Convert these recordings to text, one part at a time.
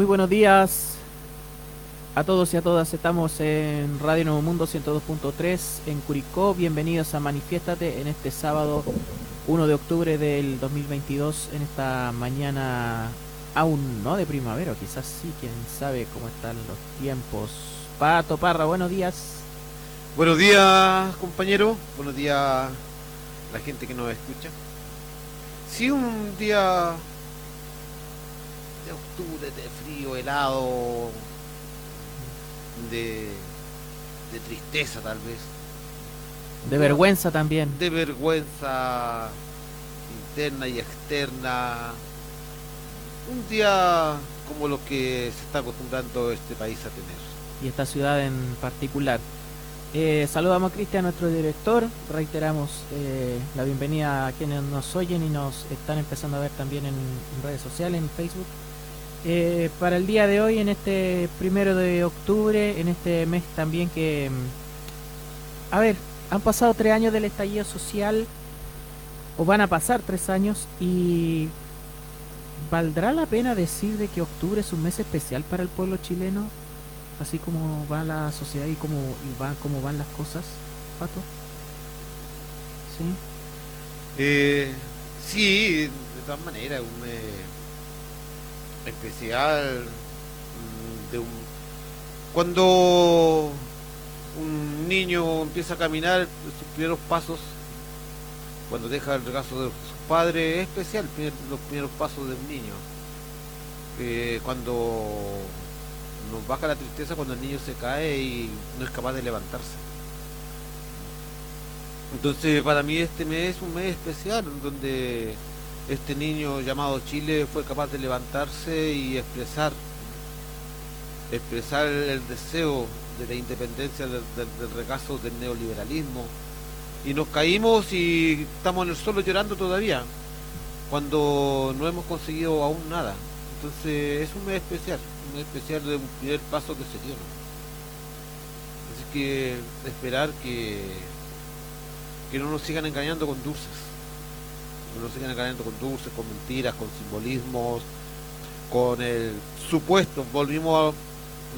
Muy buenos días a todos y a todas. Estamos en Radio Nuevo Mundo 102.3 en Curicó. Bienvenidos a Manifiéstate en este sábado 1 de octubre del 2022, en esta mañana aún no de primavera, quizás sí, quién sabe cómo están los tiempos. Pato Parra, buenos días. Buenos días, compañero. Buenos días la gente que nos escucha. Sí, un día de octubre, de frío, helado, de, de tristeza tal vez. De vergüenza también. De vergüenza interna y externa. Un día como lo que se está acostumbrando este país a tener. Y esta ciudad en particular. Eh, saludamos a Cristian, nuestro director. Reiteramos eh, la bienvenida a quienes nos oyen y nos están empezando a ver también en redes sociales, en Facebook. Eh, para el día de hoy, en este primero de octubre, en este mes también que... Mm, a ver, han pasado tres años del estallido social, o van a pasar tres años, y ¿valdrá la pena decir de que octubre es un mes especial para el pueblo chileno? Así como va la sociedad y cómo, va, cómo van las cosas, Pato. ¿Sí? Eh, sí, de todas maneras, un mes especial mm, de un cuando un niño empieza a caminar sus primeros pasos cuando deja el regazo de su padre es especial los primeros pasos de un niño. Eh, cuando nos baja la tristeza cuando el niño se cae y no es capaz de levantarse. Entonces para mí este mes es un mes especial donde este niño llamado Chile fue capaz de levantarse y expresar, expresar el deseo de la independencia del, regazo del neoliberalismo. Y nos caímos y estamos en el suelo llorando todavía, cuando no hemos conseguido aún nada. Entonces es un mes especial, un mes especial de un primer paso que se dio. Así que esperar que, que no nos sigan engañando con dulces no sigan engañando con dulces, con mentiras, con simbolismos, con el supuesto, volvimos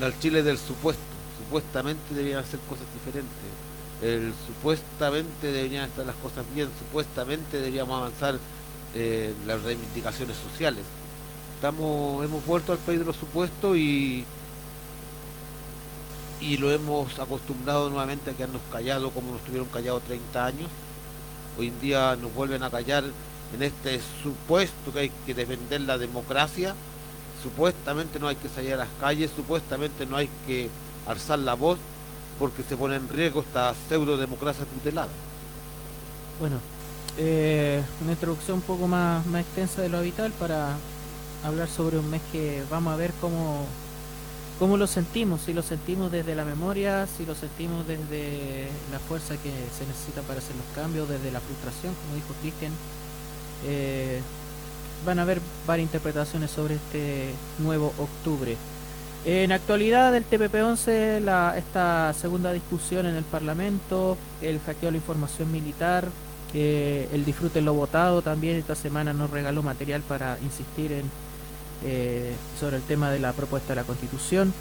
al Chile del supuesto, supuestamente debían hacer cosas diferentes, el supuestamente deberían estar las cosas bien, supuestamente deberíamos avanzar en las reivindicaciones sociales. Estamos, hemos vuelto al país de los supuestos y y lo hemos acostumbrado nuevamente a quedarnos callados como nos tuvieron callados 30 años hoy en día nos vuelven a callar en este supuesto que hay que defender la democracia, supuestamente no hay que salir a las calles, supuestamente no hay que alzar la voz porque se pone en riesgo esta pseudo democracia tutelada. Bueno, eh, una introducción un poco más, más extensa de lo habitual para hablar sobre un mes que vamos a ver cómo ¿Cómo lo sentimos? Si lo sentimos desde la memoria, si lo sentimos desde la fuerza que se necesita para hacer los cambios, desde la frustración, como dijo Cristian. Eh, van a haber varias interpretaciones sobre este nuevo octubre. En actualidad del TPP-11, esta segunda discusión en el Parlamento, el hackeo de la información militar, el disfrute lo votado también esta semana nos regaló material para insistir en eh, sobre el tema de la propuesta de la Constitución.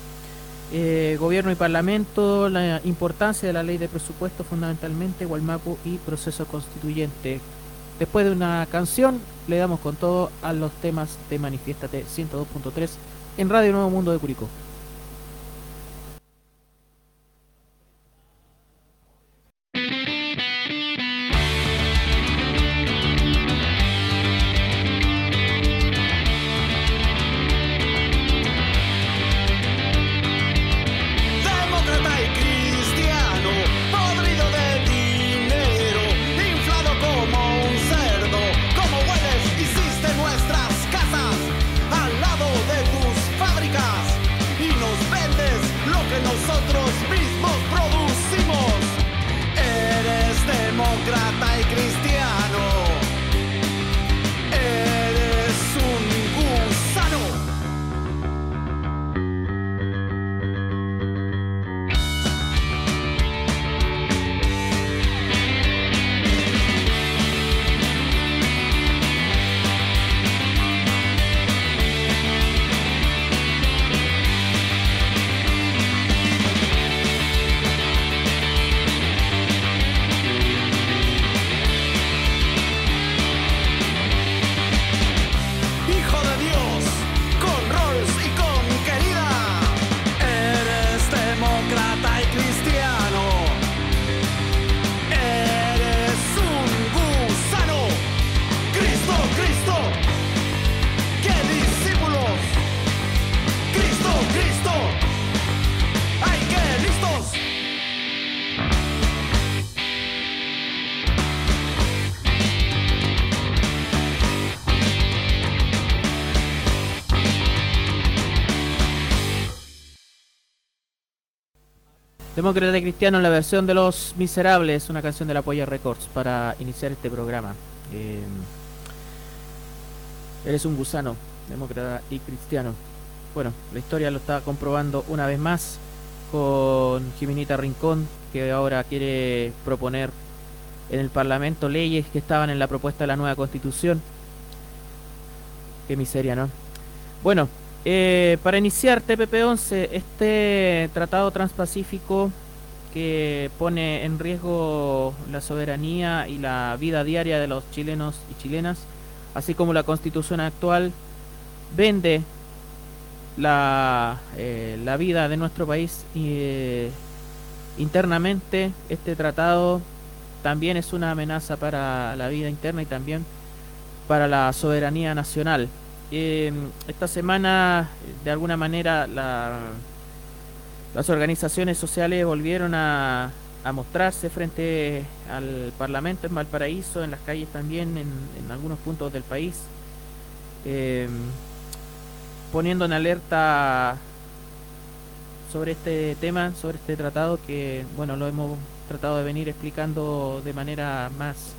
Eh, gobierno y Parlamento, la importancia de la ley de presupuesto fundamentalmente, Gualmapu y proceso constituyente. Después de una canción, le damos con todo a los temas de Manifiéstate 102.3 en Radio Nuevo Mundo de Curicó. Demócrata Cristiano en la versión de Los Miserables, una canción de la Polla Records para iniciar este programa. Eh, eres un gusano, demócrata y cristiano. Bueno, la historia lo está comprobando una vez más con Jiminita Rincón, que ahora quiere proponer en el Parlamento leyes que estaban en la propuesta de la nueva constitución. Qué miseria, ¿no? Bueno, eh, para iniciar TPP-11, este tratado transpacífico que pone en riesgo la soberanía y la vida diaria de los chilenos y chilenas, así como la constitución actual, vende la, eh, vida de nuestro país eh, internamente. Este tratado también es una amenaza para la vida interna y también para la soberanía nacional. Eh, esta semana, de alguna manera, las organizaciones sociales volvieron a, mostrarse frente al Parlamento en Valparaíso, en las calles también, en, algunos puntos del país, eh, poniendo en alerta sobre este tema, sobre este tratado que, bueno, lo hemos tratado de venir explicando de manera más,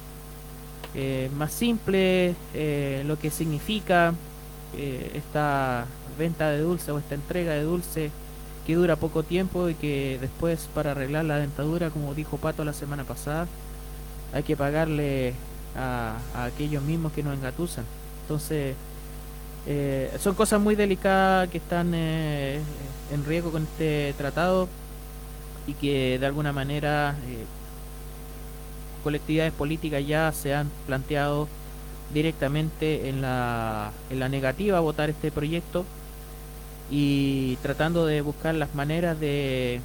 eh, más simple, lo que significa, eh, esta venta de dulce o esta entrega de dulce que dura poco tiempo y que después para arreglar la dentadura, como dijo Pato la semana pasada, hay que pagarle a, aquellos mismos que nos engatusan. Entonces, eh, son cosas muy delicadas que están eh, en riesgo con este tratado y que de alguna manera colectividades políticas ya se han planteado directamente en la, en la negativa a votar este proyecto y tratando de buscar las maneras de,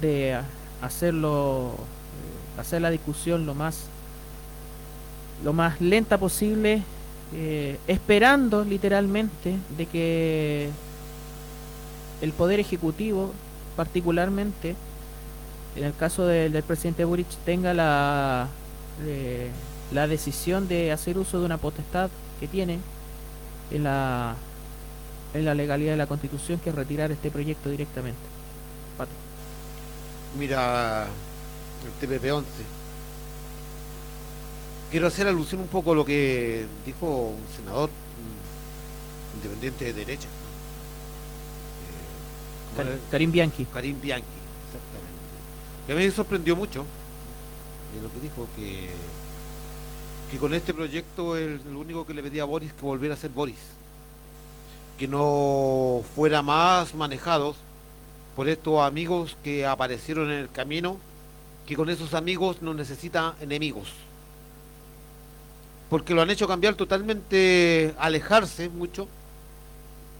de hacerlo, eh, hacer la discusión lo más, lo más lenta posible, eh, esperando literalmente de que el Poder Ejecutivo, particularmente, en el caso del, presidente Boric, tenga la... Eh, la decisión de hacer uso de una potestad que tiene en la, en la legalidad de la Constitución, que es retirar este proyecto directamente. Mira, el TPP-11. Quiero hacer alusión un poco a lo que dijo un senador independiente de derecha. Eh, Karim Bianchi. Karim Bianchi, exactamente. Que a mí me sorprendió mucho de lo que dijo, que que con este proyecto el, único que le pedía a Boris que volviera a ser Boris. Que no fuera más manejados por estos amigos que aparecieron en el camino, que con esos amigos no necesita enemigos. Porque lo han hecho cambiar totalmente, alejarse mucho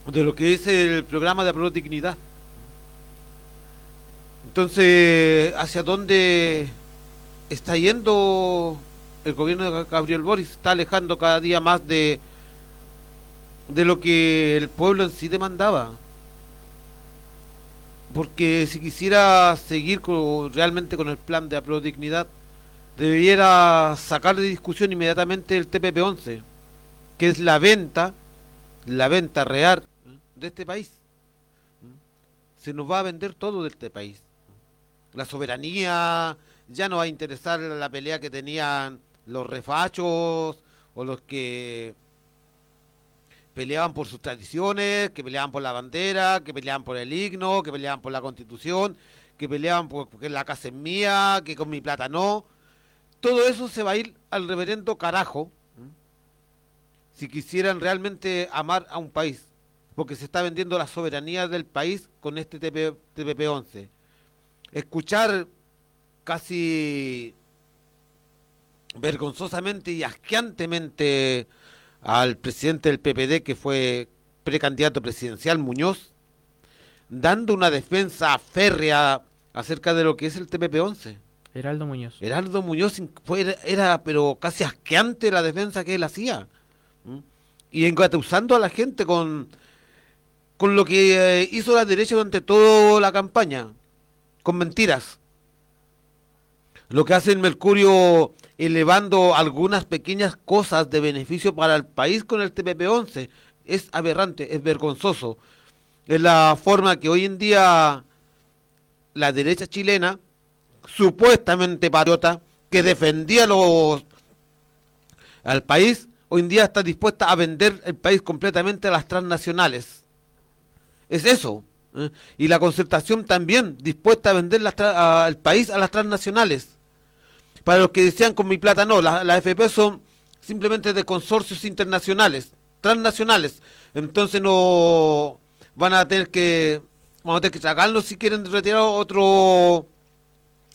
de lo que es el programa de Pro Dignidad. Entonces, ¿hacia dónde está yendo el gobierno de Gabriel Boris está alejando cada día más de, de lo que el pueblo en sí demandaba. Porque si quisiera seguir realmente con el plan de dignidad, debiera sacar de discusión inmediatamente el TPP-11, que es la venta, la venta real de este país. Se nos va a vender todo de este país. La soberanía, ya no va a interesar la pelea que tenían los refachos o los que peleaban por sus tradiciones, que peleaban por la bandera, que peleaban por el himno, que peleaban por la constitución, que peleaban por, porque la casa es mía, que con mi plata no. Todo eso se va a ir al reverendo carajo si quisieran realmente amar a un país, porque se está vendiendo la soberanía del país con este TP, TPP-11. Escuchar casi vergonzosamente y asqueantemente al presidente del PPD, que fue precandidato presidencial, Muñoz, dando una defensa férrea acerca de lo que es el TPP-11. Heraldo Muñoz. Heraldo Muñoz fue, era, pero casi asqueante la defensa que él hacía. Y engatusando a la gente con, con lo que eh, hizo la derecha durante toda la campaña, con mentiras. Lo que hace el Mercurio elevando algunas pequeñas cosas de beneficio para el país con el TPP-11. Es aberrante, es vergonzoso. Es la forma que hoy en día la derecha chilena, supuestamente patriota, que defendía los, al país, hoy en día está dispuesta a vender el país completamente a las transnacionales. Es eso. ¿eh? Y la concertación también dispuesta a vender al país a las transnacionales. Para los que decían con mi plata, no, las la FP son simplemente de consorcios internacionales, transnacionales. Entonces no van a tener que vamos a tener que sacarlo si quieren retirar otro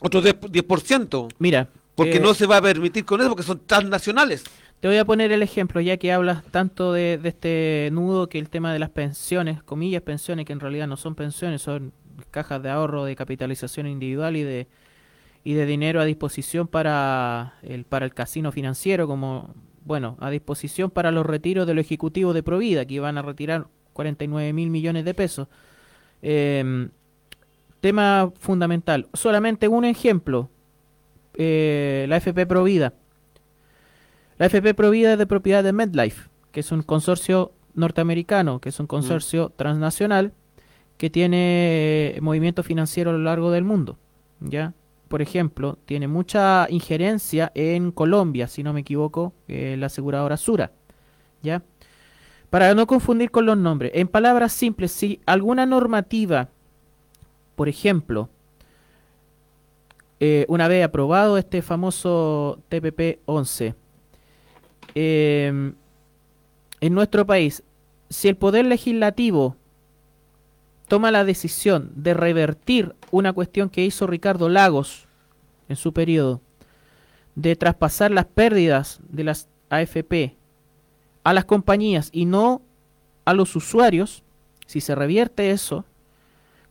otro 10%. Mira, porque eh, no se va a permitir con eso porque son transnacionales. Te voy a poner el ejemplo, ya que hablas tanto de, este nudo que el tema de las pensiones, comillas pensiones, que en realidad no son pensiones, son cajas de ahorro de capitalización individual y de y de dinero a disposición para el para el casino financiero como bueno a disposición para los retiros de los ejecutivos de Provida que iban a retirar 49 mil millones de pesos em, tema fundamental solamente un ejemplo eh, la FP Provida la FP Provida es de propiedad de MedLife, que es un consorcio norteamericano, que es un consorcio mm. transnacional que tiene eh, movimiento financiero a lo largo del mundo. ¿ya? Por ejemplo, tiene mucha injerencia en Colombia, si no me equivoco, eh, la aseguradora Sura. ¿ya? Para no confundir con los nombres, en palabras simples, si alguna normativa, por ejemplo, eh, una vez aprobado este famoso TPP 11, Em, en nuestro país, si el Poder Legislativo toma la decisión de revertir una cuestión que hizo Ricardo Lagos en su periodo, de traspasar las pérdidas de las AFP a las compañías y no a los usuarios, si se revierte eso,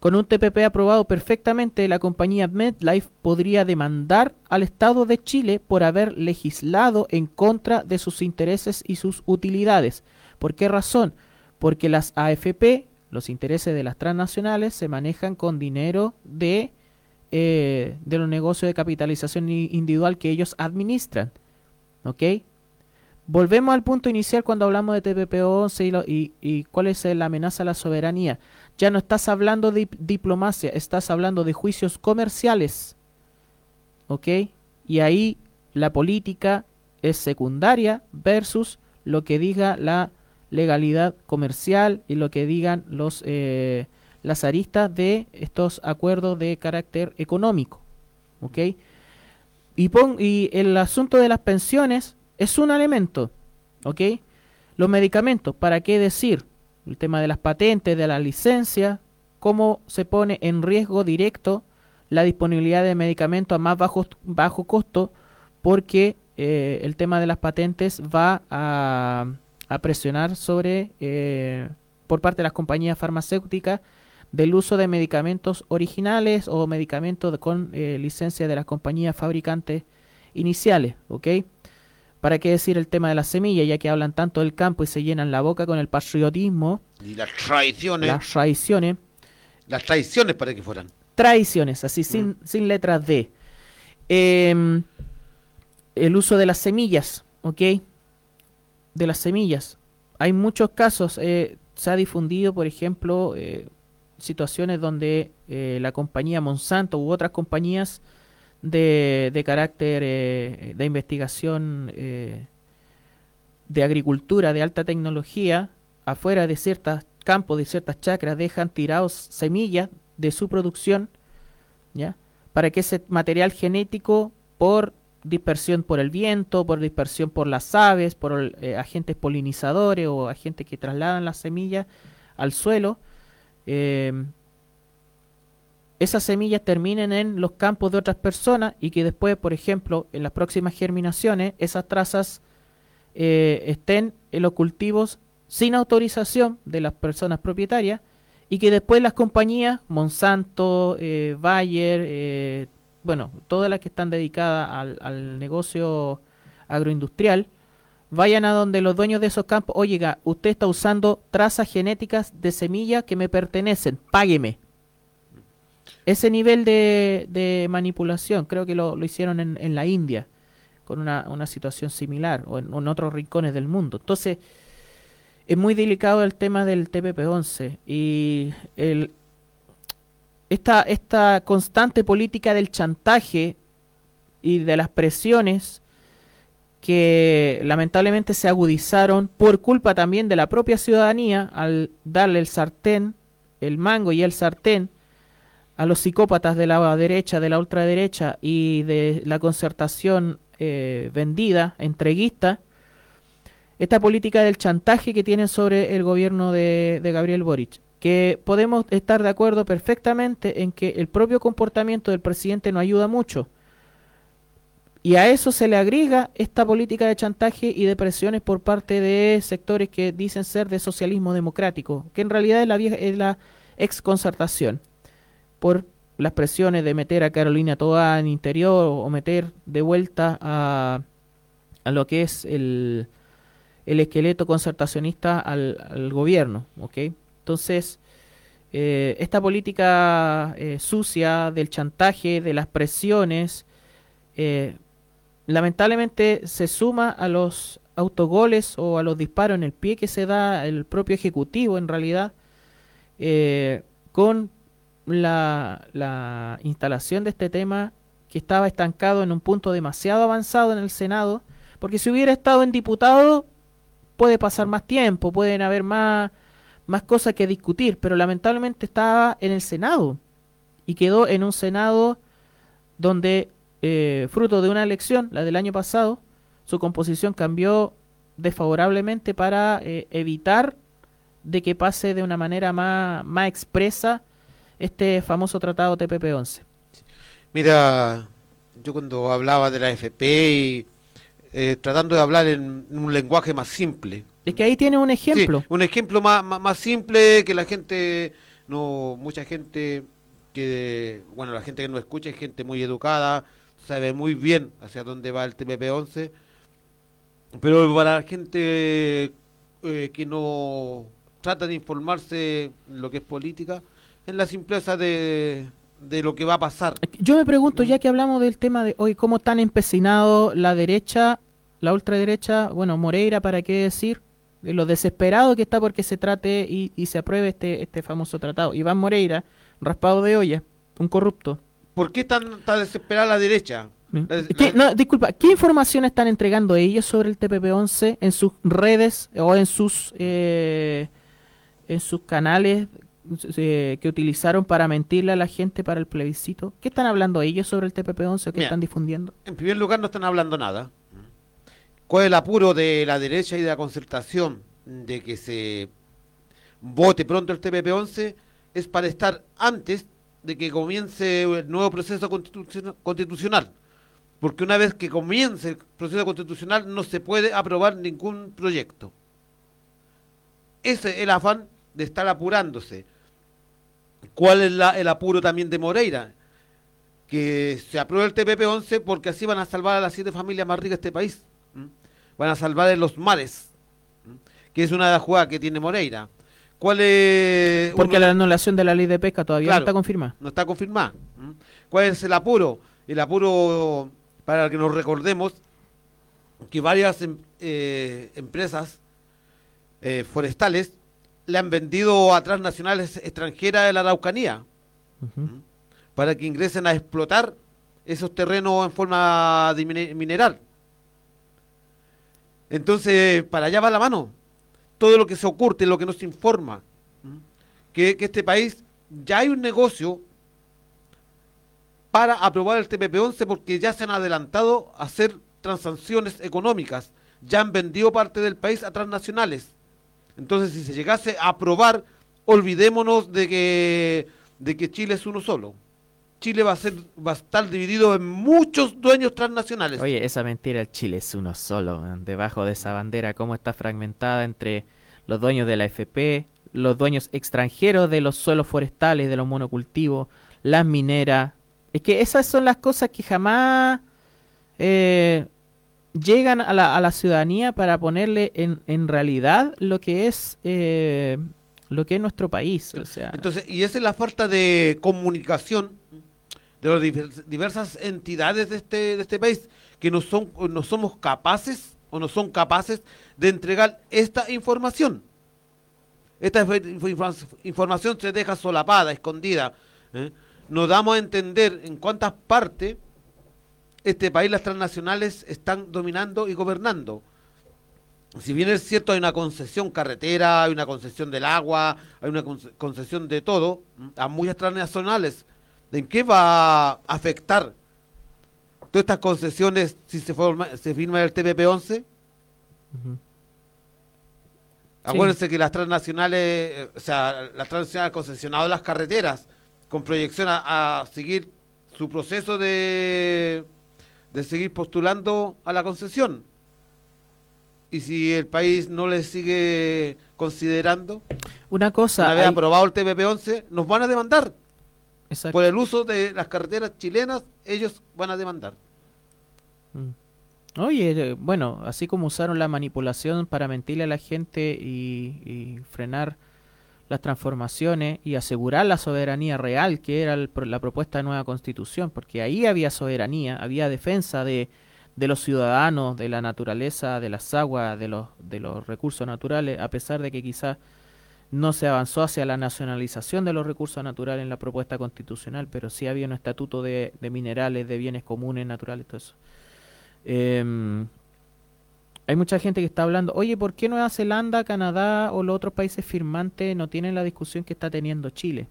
con un TPP aprobado perfectamente, la compañía MedLife podría demandar al Estado de Chile por haber legislado en contra de sus intereses y sus utilidades. ¿Por qué razón? Porque las AFP, los intereses de las transnacionales, se manejan con dinero de, eh, de los negocios de capitalización individual que ellos administran. ¿Ok? Volvemos al punto inicial cuando hablamos de TPP-11 y, y cuál es la amenaza a la soberanía ya no estás hablando de diplomacia, estás hablando de juicios comerciales. ¿Ok? Y ahí la política es secundaria versus lo que diga la legalidad comercial y lo que digan los eh, las aristas de estos acuerdos de carácter económico. ¿Ok? Y, y el asunto de las pensiones es un elemento. ¿Ok? Los medicamentos, ¿para qué decir? el tema de las patentes, de la licencia, cómo se pone en riesgo directo la disponibilidad de medicamentos a más bajo, bajo costo, porque eh, el tema de las patentes va a, presionar sobre, eh, por parte de las compañías farmacéuticas, del uso de medicamentos originales o medicamentos con eh, licencia de las compañías fabricantes iniciales, ¿ok? ¿Para qué decir el tema de la semilla, ya que hablan tanto del campo y se llenan la boca con el patriotismo? Y las tradiciones. Las tradiciones. Las tradiciones para que fueran. Tradiciones, así, sin, mm. sin letras D. Em, el uso de las semillas, ¿ok? De las semillas. Hay muchos casos, eh, se ha difundido, por ejemplo, eh, situaciones donde eh, la compañía Monsanto u otras compañías de, de carácter de investigación de agricultura de alta tecnología, afuera de ciertos campos, de ciertas chacras, dejan tirados semillas de su producción, ¿ya? Para que ese material genético, por dispersión por el viento, por dispersión por las aves, por eh, agentes polinizadores o agentes que trasladan las semillas al suelo, esas semillas terminen en los campos de otras personas y que después, por ejemplo, en las próximas germinaciones, esas trazas eh, estén en los cultivos sin autorización de las personas propietarias y que después las compañías, Monsanto, eh, Bayer, eh, bueno, todas las que están dedicadas al, al, negocio agroindustrial, vayan a donde los dueños de esos campos, oiga, usted está usando trazas genéticas de semillas que me pertenecen, págueme ese nivel de, manipulación creo que lo, hicieron en, la India con una, situación similar o en, otros rincones del mundo. Entonces, es muy delicado el tema del TPP-11 y el, esta, esta constante política del chantaje y de las presiones que lamentablemente se agudizaron por culpa también de la propia ciudadanía al darle el sartén, el mango y el sartén a los psicópatas de la derecha, de la ultraderecha y de la concertación eh, vendida, entreguista, esta política del chantaje que tienen sobre el gobierno de, de Gabriel Boric, que podemos estar de acuerdo perfectamente en que el propio comportamiento del presidente no ayuda mucho. Y a eso se le agrega esta política de chantaje y de presiones por parte de sectores que dicen ser de socialismo democrático, que en realidad es la, vieja, por las presiones de meter a Carolina toda en interior o meter de vuelta a, lo que es el, el esqueleto concertacionista al, al gobierno. ¿okay? Entonces, eh, esta política eh, sucia del chantaje, de las presiones, eh, lamentablemente se suma a los autogoles o a los disparos en el pie que se da el propio ejecutivo en realidad con la, la, instalación de este tema que estaba estancado en un punto demasiado avanzado en el Senado, porque si hubiera estado en diputado puede pasar más tiempo, pueden haber más, más cosas que discutir, pero lamentablemente estaba en el Senado y quedó en un Senado donde, eh, fruto de una elección, la del año pasado, su composición cambió desfavorablemente para eh, evitar de que pase de una manera más, más expresa este famoso tratado TPP-11. Mira, yo cuando hablaba de la FP y eh, tratando de hablar en, un lenguaje más simple. Es que ahí tiene un ejemplo. Sí, un ejemplo más, más, más, simple que la gente, no mucha gente que, bueno, la gente que no escucha es gente muy educada, sabe muy bien hacia dónde va el TPP-11, pero para la gente eh, que no trata de informarse en lo que es política, en la simpleza de, de lo que va a pasar. Yo me pregunto, ya que hablamos del tema de hoy, cómo están empecinados la derecha, la ultraderecha, bueno, Moreira, ¿para qué decir? De lo desesperado que está porque se trate y, y se apruebe este, este famoso tratado. Iván Moreira, raspado de olla, un corrupto. ¿Por qué tan, tan desesperada la derecha? La, ¿Qué, no, disculpa, ¿qué información están entregando ellos sobre el TPP-11 en sus redes o en sus eh, en sus canales eh, que utilizaron para mentirle a la gente para el plebiscito? ¿Qué están hablando ellos sobre el TPP-11 o qué Mira, están difundiendo? En primer lugar, no están hablando nada. ¿Cuál es el apuro de la derecha y de la concertación de que se vote pronto el TPP-11? Es para estar antes de que comience el nuevo proceso constitu constitucional. Porque una vez que comience el proceso constitucional no se puede aprobar ningún proyecto. Ese es el afán de estar apurándose. ¿Cuál es el apuro también de Moreira? Que se apruebe el TPP-11 porque así van a salvar a las siete familias más ricas de este país. Van a salvar de los mares, que es una de las jugadas que tiene Moreira. ¿Cuál es...? Porque uno- la anulación de la ley de pesca todavía Claro. no está confirmada. no está confirmada. ¿Cuál es el apuro? El apuro, para que nos recordemos, que varias em- eh, empresas eh, forestales le han vendido a transnacionales extranjeras de la Araucanía para que ingresen a explotar esos terrenos en forma de mine- mineral. Entonces, para allá va la mano. Todo lo que se oculta, lo que nos informa, que, que este país ya hay un negocio para aprobar el TPP-11 porque ya se han adelantado a hacer transacciones económicas, ya han vendido parte del país a transnacionales. Entonces, si se llegase a aprobar, olvidémonos de que, de que Chile es uno solo. Chile va a ser va a estar dividido en muchos dueños transnacionales. Oye, esa mentira, el Chile es uno solo, debajo de esa bandera, cómo está fragmentada entre los dueños de la FP, los dueños extranjeros de los suelos forestales, de los monocultivos, las mineras. Es que esas son las cosas que jamás eh, llegan a la, a la ciudadanía para ponerle en, en realidad lo que es eh, lo que es nuestro país. O sea, Entonces, y esa es la falta de comunicación de las divers- diversas entidades de este, de este país, que no, son, no somos capaces o no son capaces de entregar esta información. Esta inf- inf- información se deja solapada, escondida. ¿eh? nos damos a entender en cuántas partes este país las transnacionales están dominando y gobernando. Si bien es cierto, hay una concesión carretera, hay una concesión del agua, hay una concesión de todo, a muchas transnacionales, ¿en qué va a afectar todas estas concesiones si se, forma, se firma el TPP-11? Acuérdense que las transnacionales, eh, o sea, las transnacionales concesionado las carreteras con proyección a, seguir su proceso de, de seguir postulando a la concesión. Y si el país no le sigue considerando, una cosa, una vez aprobado el TPP-11, nos van a demandar. Por el uso de las carreteras chilenas, ellos van a demandar. Mm. Oye, bueno, así como usaron la manipulación para mentirle a la gente y, frenar las transformaciones y asegurar la soberanía real, que era la propuesta de nueva constitución, porque ahí había soberanía, había defensa de, de los ciudadanos, de la naturaleza, de las aguas, de los, de los recursos naturales, a pesar de que quizás no se avanzó hacia la nacionalización de los recursos naturales en la propuesta constitucional, pero sí había un estatuto de, de minerales, de bienes comunes, naturales, todo eso. Eh, hay mucha gente que está hablando, oye, ¿por qué Nueva Zelanda, Canadá o los otros países firmantes no tienen la discusión que está teniendo Chile?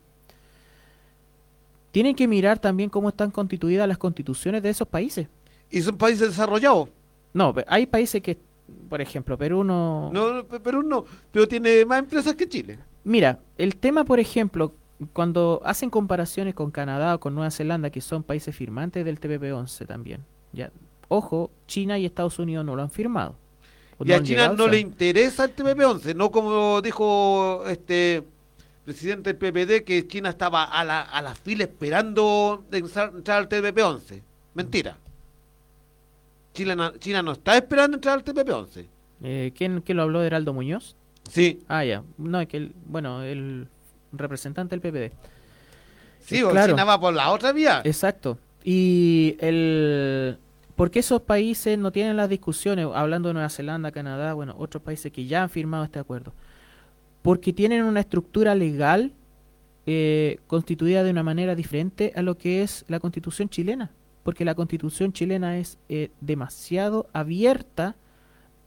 Tienen que mirar también cómo están constituidas las constituciones de esos países. ¿Y son países desarrollados? No, hay países que, por ejemplo, Perú no... No, Perú no, pero tiene más empresas que Chile. Mira, el tema, por ejemplo, cuando hacen comparaciones con Canadá o con Nueva Zelanda, que son países firmantes del TPP-11 también, ya Ojo, China y Estados Unidos no lo han firmado. Y a China no le interesa el TPP-11, no como dijo este presidente del PPD que China estaba a la, a la fila esperando entrar al TPP-11. Mentira. China, China no está esperando entrar al TPP-11. Eh, ¿quién, ¿Quién lo habló? ¿Heraldo Muñoz? Sí. Ah, ya. No, es que, el, bueno, el representante del PPD. Sí, claro. China va por la otra vía. Exacto. Y el ¿Por qué esos países no tienen las discusiones, hablando de Nueva Zelanda, Canadá, bueno, otros países que ya han firmado este acuerdo? Porque tienen una estructura legal eh, constituida de una manera diferente a lo que es la constitución chilena. Porque la constitución chilena es eh, demasiado abierta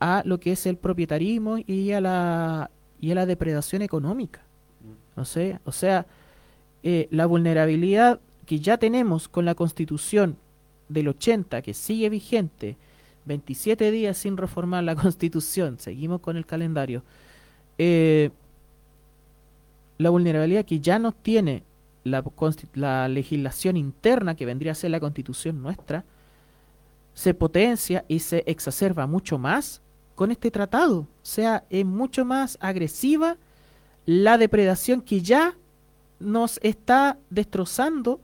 a lo que es el propietarismo y a la, y a la depredación económica. Sé, o sea, eh, la vulnerabilidad que ya tenemos con la constitución del 80 que sigue vigente, 27 días sin reformar la constitución, seguimos con el calendario, eh, la vulnerabilidad que ya no tiene la, la legislación interna que vendría a ser la constitución nuestra, se potencia y se exacerba mucho más con este tratado. O sea, es mucho más agresiva la depredación que ya nos está destrozando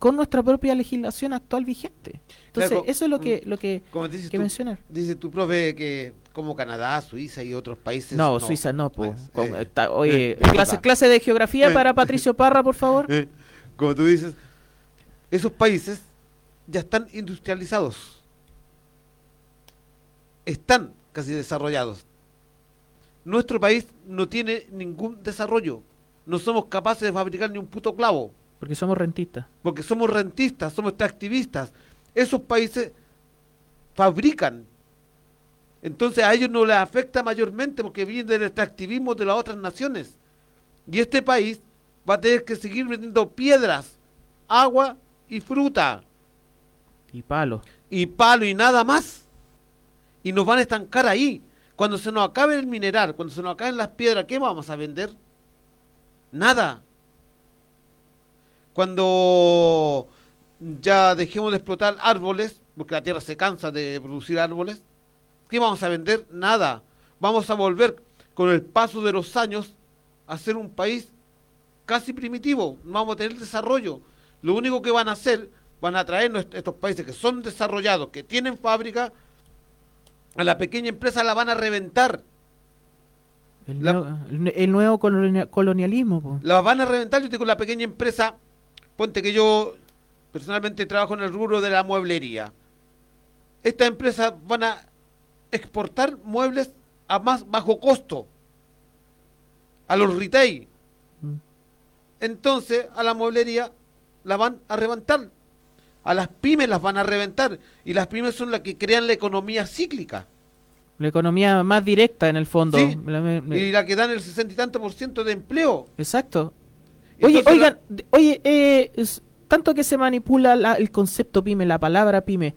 con nuestra propia legislación actual vigente. Entonces, eso es lo que, lo que, que mencionar. Dice tu profe que como Canadá, Suiza y otros países. No, Suiza no. Pues, oye, clase, clase de geografía eh. para Patricio Parra, por favor. como tú dices, esos países ya están industrializados. Están casi desarrollados. Nuestro país no tiene ningún desarrollo. No somos capaces de fabricar ni un puto clavo. Porque somos rentistas. Porque somos rentistas, somos extractivistas. Esos países fabrican. Entonces a ellos no les afecta mayormente porque viene del extractivismo de las otras naciones. Y este país va a tener que seguir vendiendo piedras, agua y fruta. Y palo. Y palo y nada más. Y nos van a estancar ahí. Cuando se nos acabe el mineral, cuando se nos acaben las piedras, ¿qué vamos a vender? Nada cuando ya dejemos de explotar árboles, porque la tierra se cansa de producir árboles, ¿qué vamos a vender? Nada. Vamos a volver con el paso de los años a ser un país casi primitivo, no vamos a tener desarrollo. Lo único que van a hacer, van a traer estos países que son desarrollados, que tienen fábrica, a la pequeña empresa la van a reventar. El, nuevo, colonialismo. La van a reventar, yo digo, la pequeña empresa Ponte que yo personalmente trabajo en el rubro de la mueblería. Estas empresas van a exportar muebles a más bajo costo a los retail. Mm. Entonces, a la mueblería la van a reventar. A las pymes las van a reventar. Y las pymes son las que crean la economía cíclica. La economía más directa en el fondo. Sí, La- Y la que dan el sesenta y tanto por ciento de empleo. Exacto. Oye, oigan, oye, eh, es- tanto que se manipula la- el concepto pyme, la palabra pyme.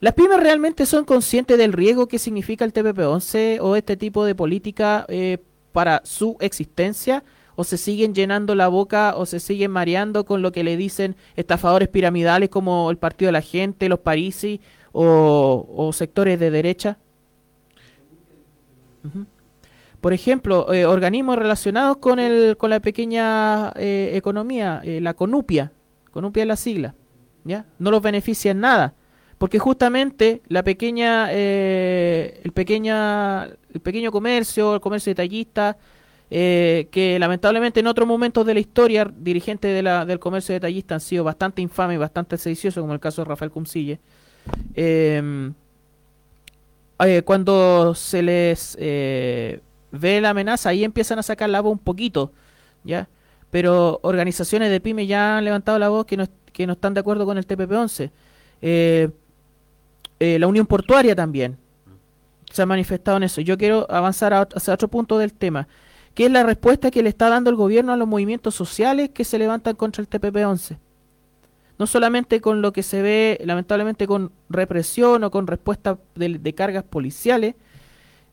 ¿Las pymes realmente son conscientes del riesgo que significa el TPP-11 o este tipo de política eh, para su existencia? ¿O se siguen llenando la boca o se siguen mareando con lo que le dicen estafadores piramidales como el Partido de la Gente, los Parisi o, o sectores de derecha? Ujú. Por ejemplo, eh, organismos relacionados con, el, con la pequeña eh, economía, eh, la CONUPIA, CONUPIA es la sigla, ¿ya? No los beneficia en nada, porque justamente la pequeña, el, pequeña, el pequeño comercio, el comercio detallista, que lamentablemente en otros momentos de la historia, dirigentes de la, del comercio detallista han sido bastante infames y bastante sediciosos, como el caso de Rafael Cumcille. Eh, eh, cuando se les ve la amenaza, ahí empiezan a sacar la voz un poquito, ¿ya? Pero organizaciones de pyme ya han levantado la voz que no, que no están de acuerdo con el TPP-11. Eh, eh, la Unión Portuaria también se ha manifestado en eso. Yo quiero avanzar a, hacia otro punto del tema, que es la respuesta que le está dando el gobierno a los movimientos sociales que se levantan contra el TPP-11 no solamente con lo que se ve lamentablemente con represión o con respuesta de cargas policiales,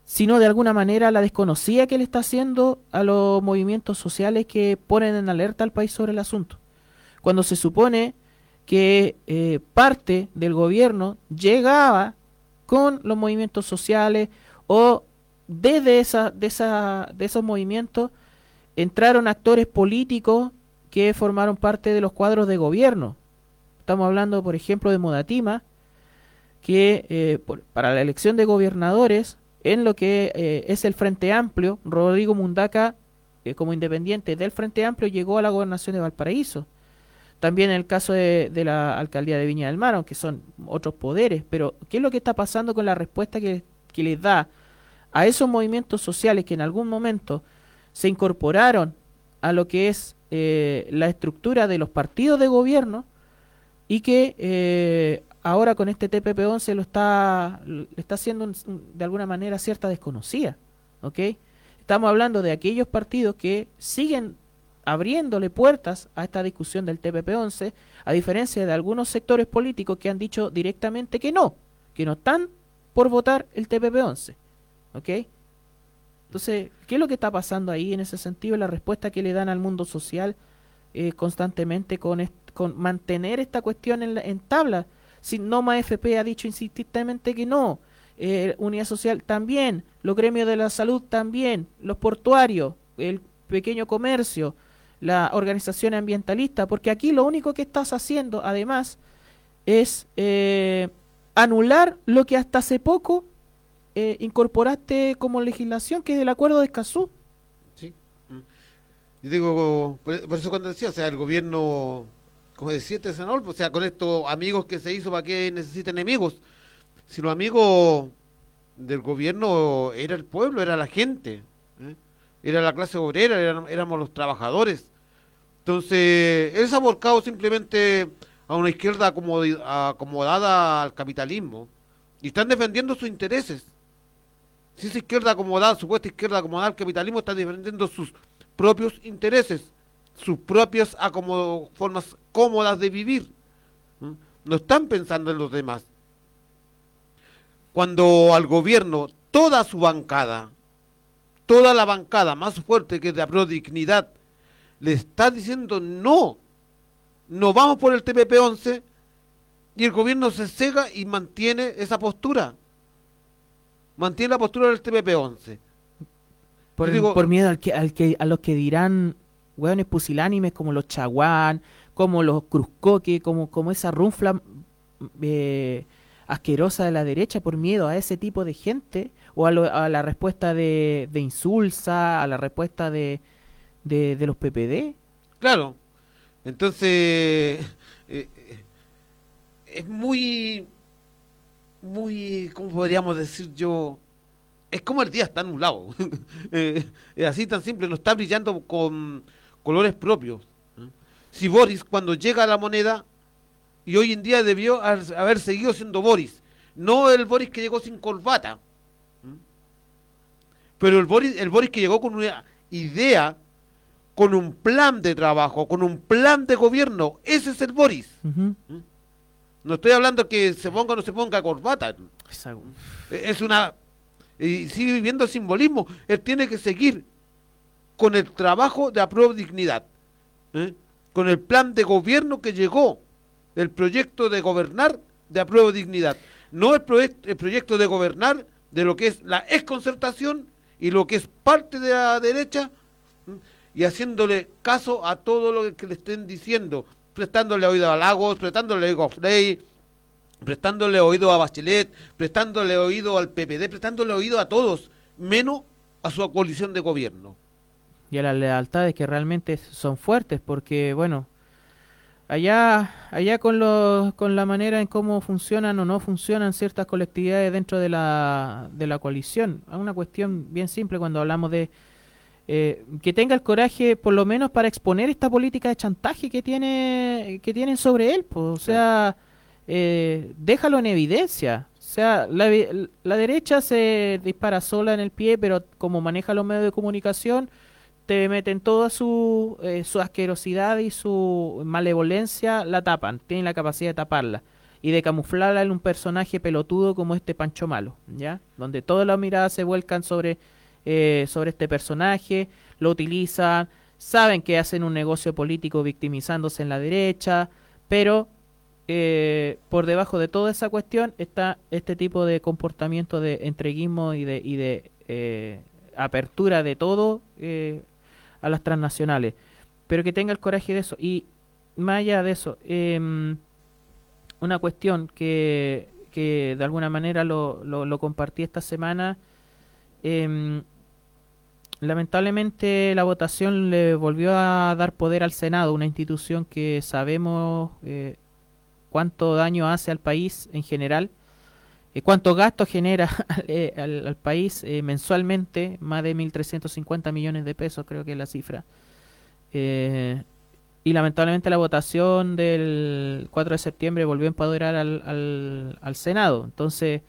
sino de alguna manera la desconocida que le está haciendo a los movimientos sociales que ponen en alerta al país sobre el asunto. Cuando se supone que eh, parte del gobierno llegaba con los movimientos sociales o desde esa, de, esa, de esos movimientos entraron actores políticos que formaron parte de los cuadros de gobierno. Estamos hablando, por ejemplo, de Modatima, que eh, para la elección de gobernadores, en lo que eh, es el Frente Amplio, Rodrigo Mundaca, eh, como independiente del Frente Amplio, llegó a la gobernación de Valparaíso. También en el caso de, la alcaldía de Viña del Mar, aunque son otros poderes. Pero, ¿qué es lo que está pasando con la respuesta que, que les da a esos movimientos sociales que en algún momento se incorporaron a lo que es eh, la estructura de los partidos de gobierno y que ahora con este TPP-11 lo está, le está haciendo de alguna manera cierta desconocida, ¿ok? Estamos hablando de aquellos partidos que siguen abriéndole puertas a esta discusión del TPP-11, a diferencia de algunos sectores políticos que han dicho directamente que no, que no están por votar el TPP-11, ¿ok? Entonces, ¿qué es lo que está pasando ahí en ese sentido? La respuesta que le dan al mundo social eh, constantemente con, con mantener esta cuestión en, la- en tabla. Si Noma FP ha dicho insistentemente que no, eh, Unidad Social también, los gremios de la salud también, los portuarios, el pequeño comercio, la organización ambientalista, porque aquí lo único que estás haciendo, además, es eh, anular lo que hasta hace poco eh, incorporaste como legislación, que es el acuerdo de Escazú. Sí. Mm. Yo digo, por eso cuando decía, o sea, el gobierno, como decía este senador, o sea, con estos amigos que se hizo, ¿para qué necesita enemigos? Si los amigos del gobierno era el pueblo, era la gente, ¿eh? era la clase obrera, eran- éramos los trabajadores. Entonces, él se ha volcado simplemente a una izquierda acomodada al capitalismo y están defendiendo sus intereses. Si esa izquierda acomodada, supuesta izquierda acomodada al capitalismo, está defendiendo sus propios intereses, sus propias acomodo- formas cómodas de vivir. No están pensando en los demás. Cuando al gobierno, toda su bancada, toda la bancada más fuerte que es de la Prodignidad, le está diciendo no, no vamos por el TPP-11, y el gobierno se cega y mantiene esa postura. Mantiene la postura del TPP-11. Por, por miedo al que, al que, a los que dirán hueones pusilánimes como los chaguán, como los cruzcoque, como, como esa runfla eh, asquerosa de la derecha, por miedo a ese tipo de gente, o a, lo- a la respuesta de, de Insulsa, a la respuesta de, de, de los PPD. Claro. Entonces, eh, eh, es muy, muy, ¿cómo podríamos decir yo? Es como el día está anulado. Eh, es así tan simple, no está brillando con colores propios. si Boris cuando llega a la moneda, y hoy en día debió haber seguido siendo Boris, no el Boris que llegó sin corbata, pero el Boris, el Boris que llegó con una idea, con un plan de trabajo, con un plan de gobierno, ese es el Boris. No estoy hablando que se ponga o no se ponga corbata. Es una... Y sigue viviendo simbolismo. Él tiene que seguir con el trabajo de apruebo dignidad. ¿eh? Con el plan de gobierno que llegó. El proyecto de gobernar de apruebo dignidad. No el, el proyecto de gobernar de lo que es la exconcertación y lo que es parte de la derecha y haciéndole caso a todo lo que le estén diciendo prestándole oído a Lagos, prestándole oído a Frey, prestándole oído a Bachelet, prestándole oído al PPD, prestándole oído a todos, menos a su coalición de gobierno. Y a las lealtades que realmente son fuertes, porque bueno, allá allá con los, con la manera en cómo funcionan o no funcionan ciertas colectividades dentro de la, de la coalición. Es una cuestión bien simple cuando hablamos de eh, que tenga el coraje por lo menos para exponer esta política de chantaje que tiene que tienen sobre él pues, o sea eh, déjalo en evidencia o sea la, la, derecha se dispara sola en el pie pero como maneja los medios de comunicación te meten toda su, eh, su asquerosidad y su malevolencia la tapan tienen la capacidad de taparla y de camuflarla en un personaje pelotudo como este Pancho Malo ya donde todas las miradas se vuelcan sobre eh, sobre este personaje, lo utilizan, saben que hacen un negocio político victimizándose en la derecha, pero eh, por debajo de toda esa cuestión está este tipo de comportamiento de entreguismo y de, y de eh, apertura de todo a las transnacionales. Pero que tenga el coraje de eso. Y más allá de eso, em, una cuestión que, que de alguna manera lo, lo, compartí esta semana, eh, Lamentablemente la votación le volvió a dar poder al Senado, una institución que sabemos eh, cuánto daño hace al país en general, eh, cuánto gasto genera eh, al, país mensualmente, más de 1.350 millones de pesos creo que es la cifra. y lamentablemente la votación del 4 de septiembre volvió a empoderar al, al, al Senado. Entonces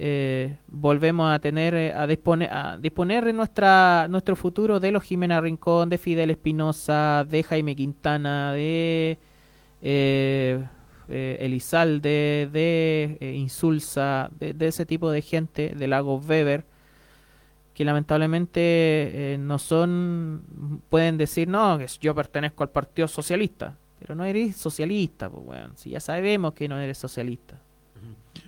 eh, volvemos a tener eh, a disponer a disponer nuestra nuestro futuro de los Jimena Rincón, de Fidel Espinosa, de Jaime Quintana, de eh, eh Elizalde, de Insulsa, de, ese tipo de gente, de Lago Weber, que lamentablemente no son, pueden decir, no, que yo pertenezco al Partido Socialista, pero no eres socialista, pues bueno, si ya sabemos que no eres socialista.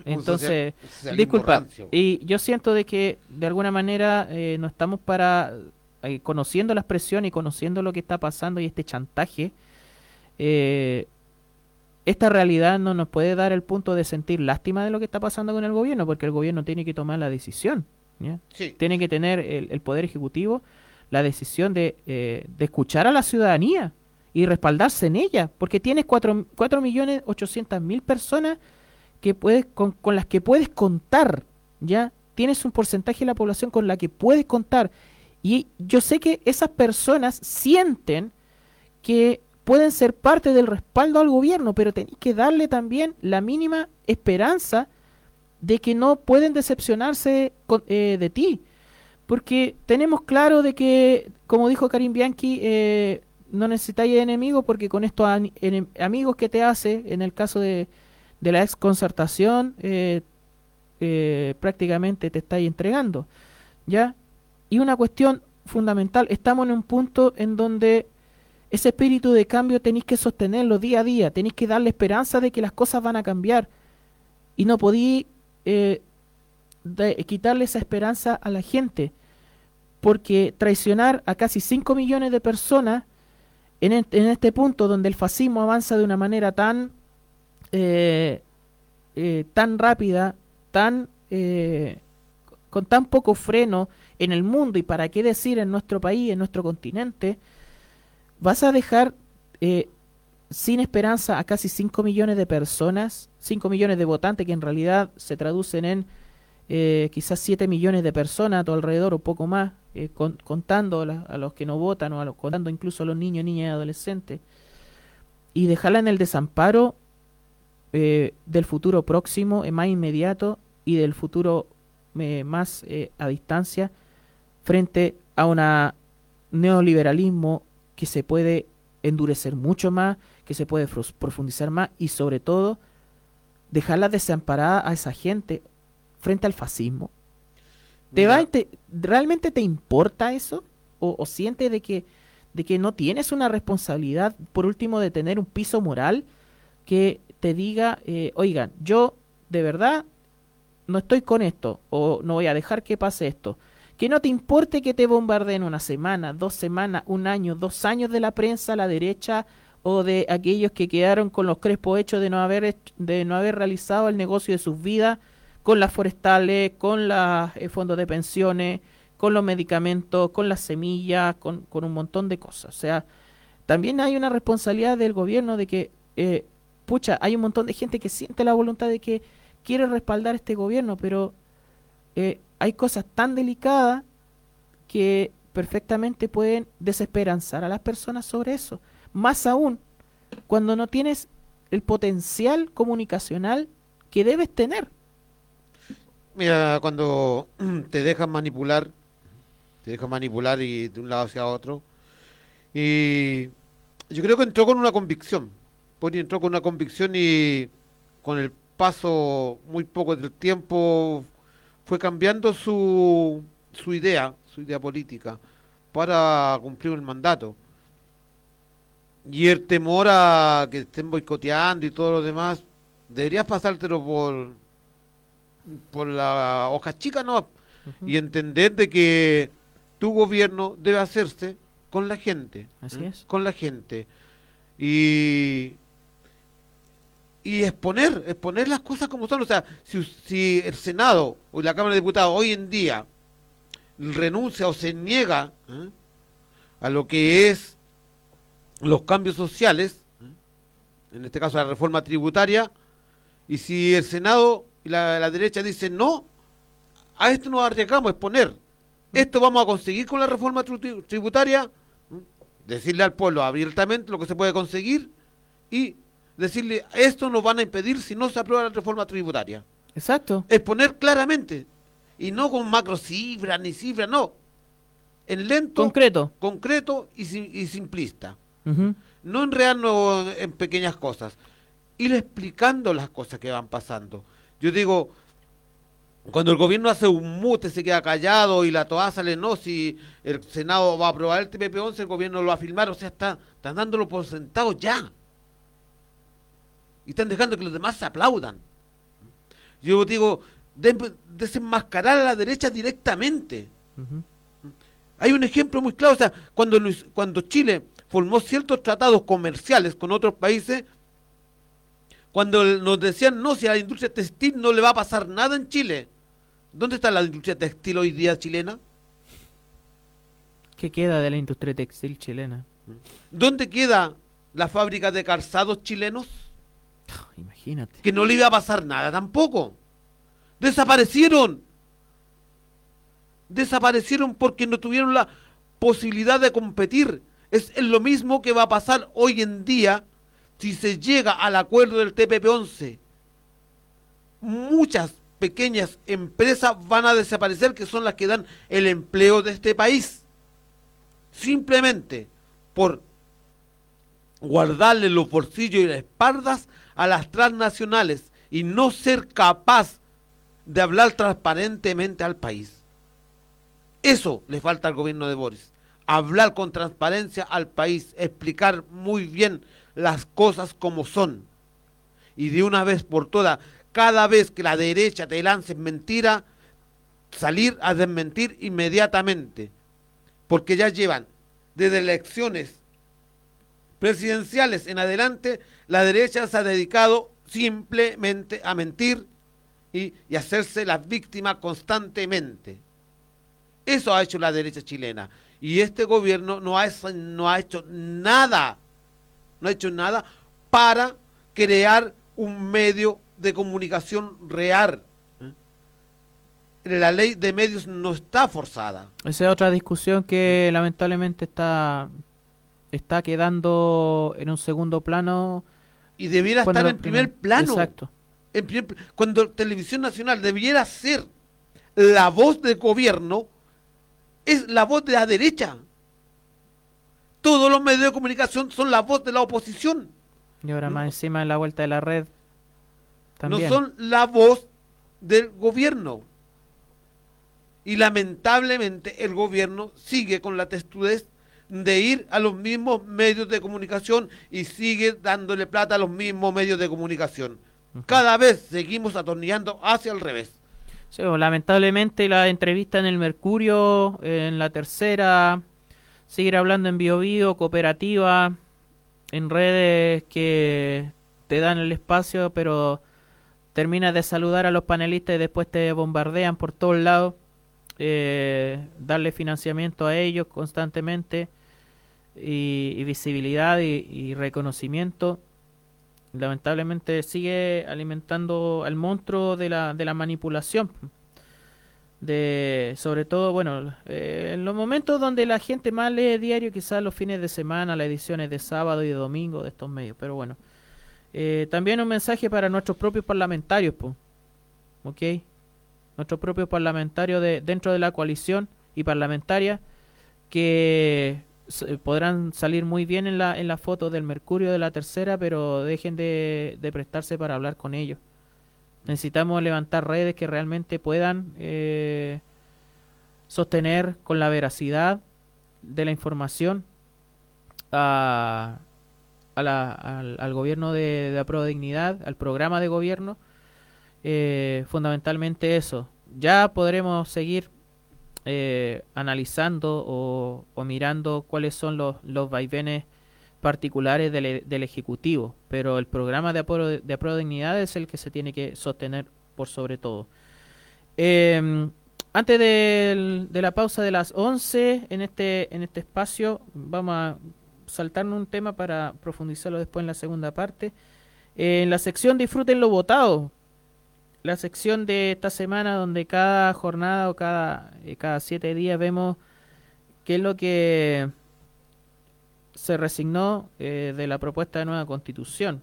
Entonces, disculpa, y yo siento de que de alguna manera eh, no estamos para, eh, conociendo la expresión y conociendo lo que está pasando y este chantaje, eh, esta realidad no nos puede dar el punto de sentir lástima de lo que está pasando con el gobierno, porque el gobierno tiene que tomar la decisión, tiene que tener el, poder ejecutivo la decisión de, de escuchar a la ciudadanía y respaldarse en ella, porque tienes 4 millones 800 mil personas que puedes, con, con las que puedes contar, ¿ya? Tienes un porcentaje de la población con la que puedes contar. Y yo sé que esas personas sienten que pueden ser parte del respaldo al gobierno, pero tenéis que darle también la mínima esperanza de que no pueden decepcionarse eh, de ti. Porque tenemos claro de que, como dijo Karim Bianchi, eh, no necesitáis enemigos porque con estos amigos que te hace, en el caso de, de la exconcertación eh, eh, prácticamente te estáis entregando. ¿Ya? Y una cuestión fundamental, estamos en un punto en donde ese espíritu de cambio tenéis que sostenerlo día a día, tenéis que darle esperanza de que las cosas van a cambiar. Y no podí eh, quitarle esa esperanza a la gente, porque traicionar a casi 5 millones de personas en, este punto donde el fascismo avanza de una manera tan eh, eh, tan rápida, tan con tan poco freno en el mundo y para qué decir en nuestro país, en nuestro continente, vas a dejar sin esperanza a casi 5 millones de personas, 5 millones de votantes que en realidad se traducen en quizás 7 millones de personas a tu alrededor o poco más, contando a, los que no votan o a los, contando incluso a los niños, niñas y adolescentes. Y dejarla en el desamparo eh, del futuro próximo, más inmediato, y del futuro más a distancia, frente a un neoliberalismo que se puede endurecer mucho más, que se puede profundizar más y sobre todo dejarla desamparada a esa gente frente al fascismo. ¿Te va, ¿Realmente te importa eso? ¿O, o sientes de que, de que no tienes una responsabilidad, por último, de tener un piso moral que te diga, eh, oigan, yo de verdad no estoy con esto o no voy a dejar que pase esto? Que no te importe que te bombardeen una semana, dos semanas, un año, dos años de la prensa la derecha o de aquellos que quedaron con los crespos hechos de no haber, de no haber realizado el negocio de sus vidas con las forestales, con los eh, fondos de pensiones, con los medicamentos, con las semillas, con, un montón de cosas. O sea, también hay una responsabilidad del gobierno de que, eh, pucha, hay un montón de gente que siente la voluntad de que quiere respaldar este gobierno, pero eh, hay cosas tan delicadas que perfectamente pueden desesperanzar a las personas sobre eso. Más aún, cuando no tienes el potencial comunicacional que debes tener. Mira, cuando te dejan manipular, te dejan manipular y de un lado hacia otro. Y yo creo que entró con una convicción. Pony entró con una convicción y con el paso muy poco del tiempo fue cambiando su, su idea, su idea política, para cumplir el mandato. Y el temor a que estén boicoteando y todo lo demás, deberías pasártelo por, por la hoja chica, ¿no? Y entender de que tu gobierno debe hacerse con la gente. Así es. Con la gente. Y y exponer, exponer las cosas como son. O sea, si, el Senado o la Cámara de Diputados hoy en día renuncia o se niega ¿eh? a lo que es los cambios sociales, ¿eh? en este caso la reforma tributaria, y si el Senado y la, derecha dicen no, a esto nos arriesgamos exponer. Esto vamos a conseguir con la reforma tributaria, ¿eh? decirle al pueblo abiertamente lo que se puede conseguir y decirle, esto nos van a impedir si no se aprueba la reforma tributaria. Exacto. Exponer claramente. Y no con macro cifras ni cifras, no. En lento, concreto, concreto y, simplista. No enredarnos en pequeñas cosas. Ir explicando las cosas que van pasando. Yo digo, cuando el gobierno hace un mute, se queda callado y la toa sale, no, si el Senado va a aprobar el TPP-11, el gobierno lo va a firmar, o sea, está, están dándolo por sentado ya y están dejando que los demás se aplaudan. Yo digo, desenmascarar a la derecha directamente. Hay un ejemplo muy claro, o sea, cuando, cuando Chile formó ciertos tratados comerciales con otros países, cuando nos decían, no, si a la industria textil no le va a pasar nada en Chile, ¿dónde está la industria textil hoy día chilena? ¿Qué queda de la industria textil chilena? ¿Dónde queda la fábrica de calzados chilenos? Imagínate. Que no le iba a pasar nada tampoco. Desaparecieron. Desaparecieron porque no tuvieron la posibilidad de competir. Es, lo mismo que va a pasar hoy en día si se llega al acuerdo del TPP-11. Muchas pequeñas empresas van a desaparecer que son las que dan el empleo de este país. Simplemente por guardarle los bolsillos y las espaldas a las transnacionales y no ser capaz de hablar transparentemente al país. Eso le falta al gobierno de Boris. Hablar con transparencia al país, explicar muy bien las cosas como son. Y de una vez por todas, cada vez que la derecha te lance mentira, salir a desmentir inmediatamente. Porque ya llevan desde elecciones presidenciales en adelante la derecha se ha dedicado simplemente a mentir y, hacerse la víctima constantemente. Eso ha hecho la derecha chilena. Y este gobierno no ha, no ha hecho nada, no ha hecho nada para crear un medio de comunicación real. La ley de medios no está forzada. Esa es otra discusión que lamentablemente está está quedando en un segundo plano. Y debiera estar en primer, plano. Exacto. En cuando Televisión Nacional debiera ser la voz del gobierno, es la voz de la derecha. Todos los medios de comunicación son la voz de la oposición. Y ahora más encima de la vuelta de la red. También. No son la voz del gobierno. Y lamentablemente el gobierno sigue con la testudez de ir a los mismos medios de comunicación y sigue dándole plata a los mismos medios de comunicación. Cada vez seguimos atornillando hacia el revés. lamentablemente la entrevista en el Mercurio, en la tercera, seguir hablando en BioBio, cooperativa, en redes que te dan el espacio, pero terminas de saludar a los panelistas y después te bombardean por todos lados. Eh, darle financiamiento a ellos constantemente y, visibilidad y, reconocimiento. Lamentablemente sigue alimentando al monstruo de la, de la manipulación. De, sobre todo, bueno, eh, en los momentos donde la gente más lee diario, quizás los fines de semana, las ediciones de sábado y de domingo de estos medios, pero bueno. Eh, también un mensaje para nuestros propios parlamentarios, pues. ¿ok? Nuestros propios parlamentarios de, dentro de la coalición y parlamentaria que podrán salir muy bien en la, en la foto del Mercurio de la tercera, pero dejen de, prestarse para hablar con ellos. Necesitamos levantar redes que realmente puedan eh, sostener con la veracidad de la información a, al, gobierno de, de Pro Dignidad, al programa de gobierno, eh, fundamentalmente eso. Ya podremos seguir eh, analizando o, mirando cuáles son los, vaivenes particulares del, del, Ejecutivo, pero el programa de apruebo de, de dignidad es el que se tiene que sostener por sobre todo. Em, antes de, de, la pausa de las 11, en este, en este espacio, vamos a saltarnos un tema para profundizarlo después en la segunda parte. en la sección Disfruten lo votado, la sección de esta semana donde cada jornada o cada, eh, cada siete días vemos qué es lo que se resignó eh, de la propuesta de nueva constitución.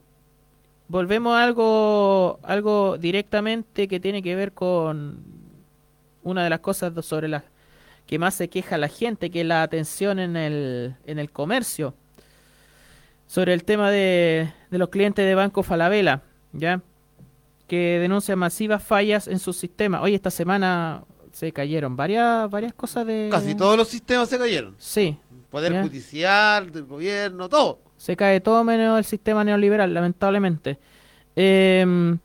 Volvemos a algo, algo directamente que tiene que ver con una de las cosas sobre las que más se queja la gente, que es la atención en el, en el comercio. Sobre el tema de, de los clientes de Banco Falabella, ¿ya? Que denuncia masivas fallas en su sistema. Hoy esta semana se cayeron varias varias cosas de... Casi todos los sistemas se cayeron. Sí. Poder judicial, del gobierno, todo. Se cae todo menos el sistema neoliberal, lamentablemente. Em,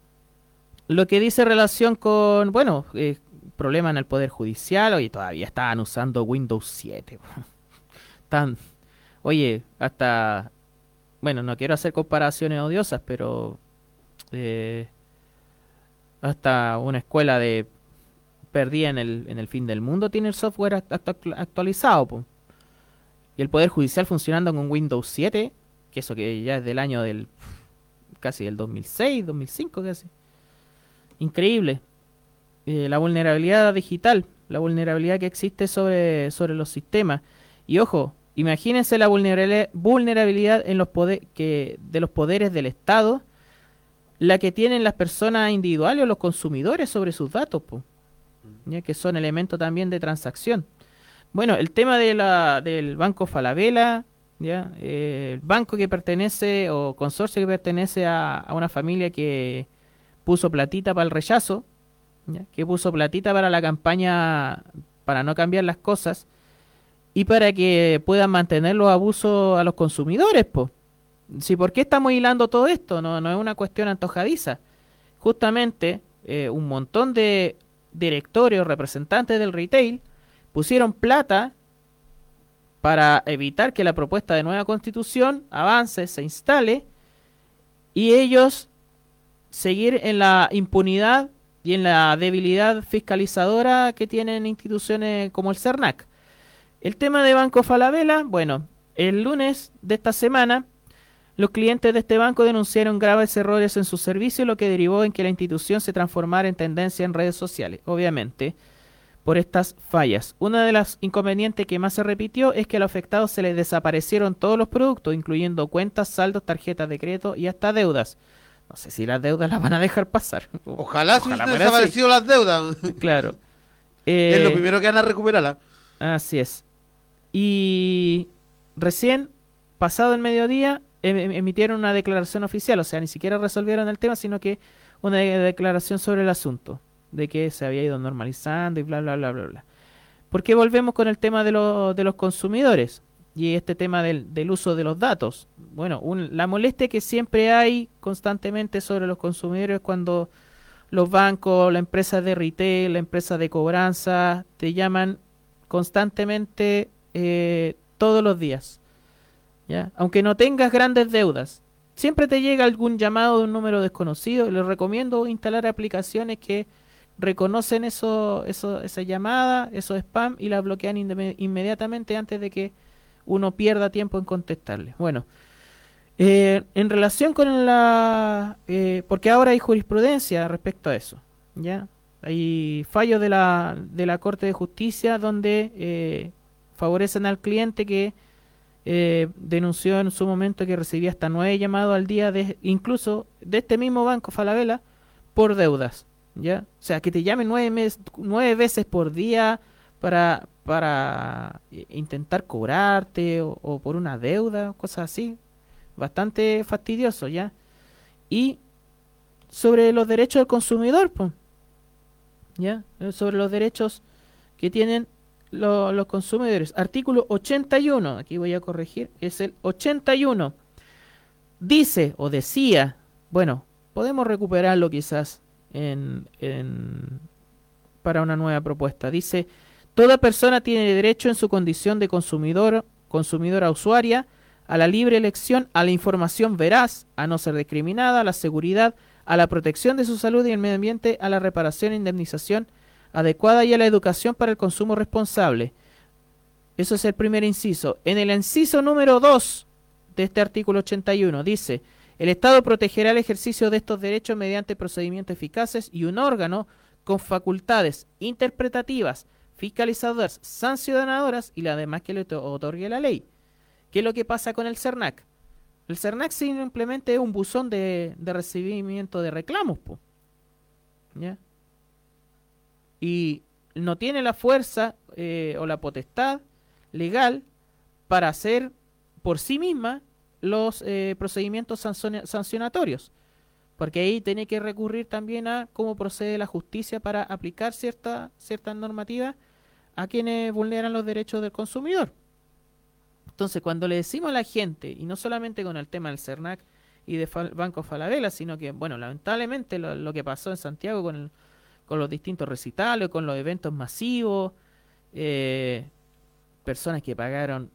lo que dice relación con, bueno, eh, problema en el Poder Judicial, hoy todavía estaban usando Windows 7. Tan, oye, hasta, bueno, no quiero hacer comparaciones odiosas, pero eh, hasta una escuela de perdida en el, en el fin del mundo tiene el software actualizado. Y el Poder Judicial funcionando con Windows 7, que eso que ya es del año del casi del 2006, 2005 casi. Increíble. Eh, la vulnerabilidad digital, la vulnerabilidad que existe sobre, sobre los sistemas. Y ojo, imagínense la vulnerabilidad en los poder, que, de los poderes del Estado la que tienen las personas individuales o los consumidores sobre sus datos, ¿ya? que son elementos también de transacción. Bueno, el tema de la, del banco Falabella, ¿ya? Eh, el banco que pertenece o consorcio que pertenece a, una familia que puso platita para el rechazo, que puso platita para la campaña para no cambiar las cosas y para que puedan mantener los abusos a los consumidores, pues. Sí, ¿por qué estamos hilando todo esto? No, no es una cuestión antojadiza. Justamente eh, un montón de directorios, representantes del retail, pusieron plata para evitar que la propuesta de nueva constitución avance, se instale y ellos seguir en la impunidad y en la debilidad fiscalizadora que tienen instituciones como el CERNAC. El tema de Banco Falabella, bueno, el lunes de esta semana los clientes de este banco denunciaron graves errores en su servicio, lo que derivó en que la institución se transformara en tendencia en redes sociales. Obviamente, por estas fallas. Una de las inconvenientes que más se repitió es que a los afectados se les desaparecieron todos los productos, incluyendo cuentas, saldos, tarjetas de crédito y hasta deudas. No sé si las deudas las van a dejar pasar. Ojalá, se hubiesen desaparecido las deudas. Claro. es lo eh, primero que van a recuperarla. Así es. Y recién, pasado el mediodía, emitieron una declaración oficial, o sea, ni siquiera resolvieron el tema, sino que una declaración sobre el asunto, de que se había ido normalizando y bla, bla, bla, bla, bla. ¿Por qué volvemos con el tema de, de los consumidores y este tema del, uso de los datos? Bueno, la molestia que siempre hay constantemente sobre los consumidores cuando los bancos, la empresa de retail, la empresa de cobranza, te llaman constantemente eh, todos los días. Aunque no tengas grandes deudas, siempre te llega algún llamado de un número desconocido. Les recomiendo instalar aplicaciones que reconocen eso, esa llamada, esos spam y la bloquean inmediatamente antes de que uno pierda tiempo en contestarle. Bueno, eh, en relación con la... Eh, porque ahora hay jurisprudencia respecto a eso, ¿ya? Hay fallos de la, de la Corte de Justicia donde favorecen al cliente que eh, denunció en su momento que recibía hasta nueve llamados al día, de, incluso de este mismo banco Falabella, por deudas. ¿ya? O sea, que te llamen nueve, nueve veces por día para, para eh, intentar cobrarte o, por una deuda, cosas así. Bastante fastidioso, ¿ya? Y sobre los derechos del consumidor, pues, ¿ya? Sobre los derechos que tienen los consumidores. Artículo 81, aquí voy a corregir, es el 81. Dice o decía, bueno, podemos recuperarlo quizás en, en, para una nueva propuesta. Dice, toda persona tiene derecho en su condición de consumidor, consumidora usuaria, a la libre elección, a la información veraz, a no ser discriminada, a la seguridad, a la protección de su salud y el medio ambiente, a la reparación e indemnización, adecuada y a la educación para el consumo responsable. Eso es el primer inciso. En el inciso número 2 de este artículo 81 dice, el Estado protegerá el ejercicio de estos derechos mediante procedimientos eficaces y un órgano con facultades interpretativas, fiscalizadoras, sancionadoras y la demás que le otorgue la ley. ¿Qué es lo que pasa con el CERNAC? El CERNAC simplemente es un buzón de, recibimiento de reclamos. ¿Ya? Y no tiene la fuerza eh, o la potestad legal para hacer por sí misma los eh, procedimientos sancionatorios. Porque ahí tiene que recurrir también a cómo procede la justicia para aplicar cierta, ciertas normativas a quienes vulneran los derechos del consumidor. Entonces, cuando le decimos a la gente, y no solamente con el tema del CERNAC y de Banco Falabella, sino que, bueno, lamentablemente lo, lo que pasó en Santiago con el con los distintos recitales, con los eventos masivos, eh, personas que pagaron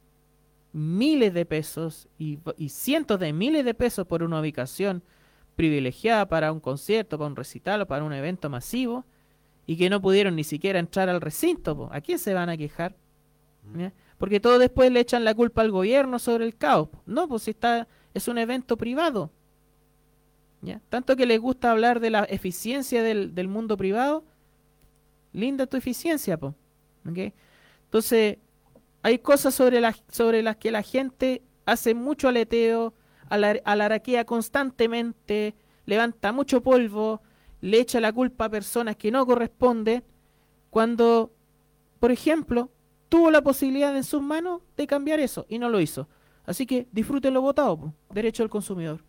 miles de pesos y, cientos de miles de pesos por una ubicación privilegiada para un concierto, para un recital o para un evento masivo y que no pudieron ni siquiera entrar al recinto. ¿A quién se van a quejar? Mm. Porque todo después le echan la culpa al gobierno sobre el caos. No, pues está, es un evento privado. Tanto que les gusta hablar de la eficiencia del, mundo privado, linda tu eficiencia, po. Entonces, hay cosas sobre, sobre las que la gente hace mucho aleteo, alaraquea constantemente, levanta mucho polvo, le echa la culpa a personas que no corresponden, cuando, por ejemplo, tuvo la posibilidad en sus manos de cambiar eso y no lo hizo. Así que disfruten lo votado, derecho del consumidor.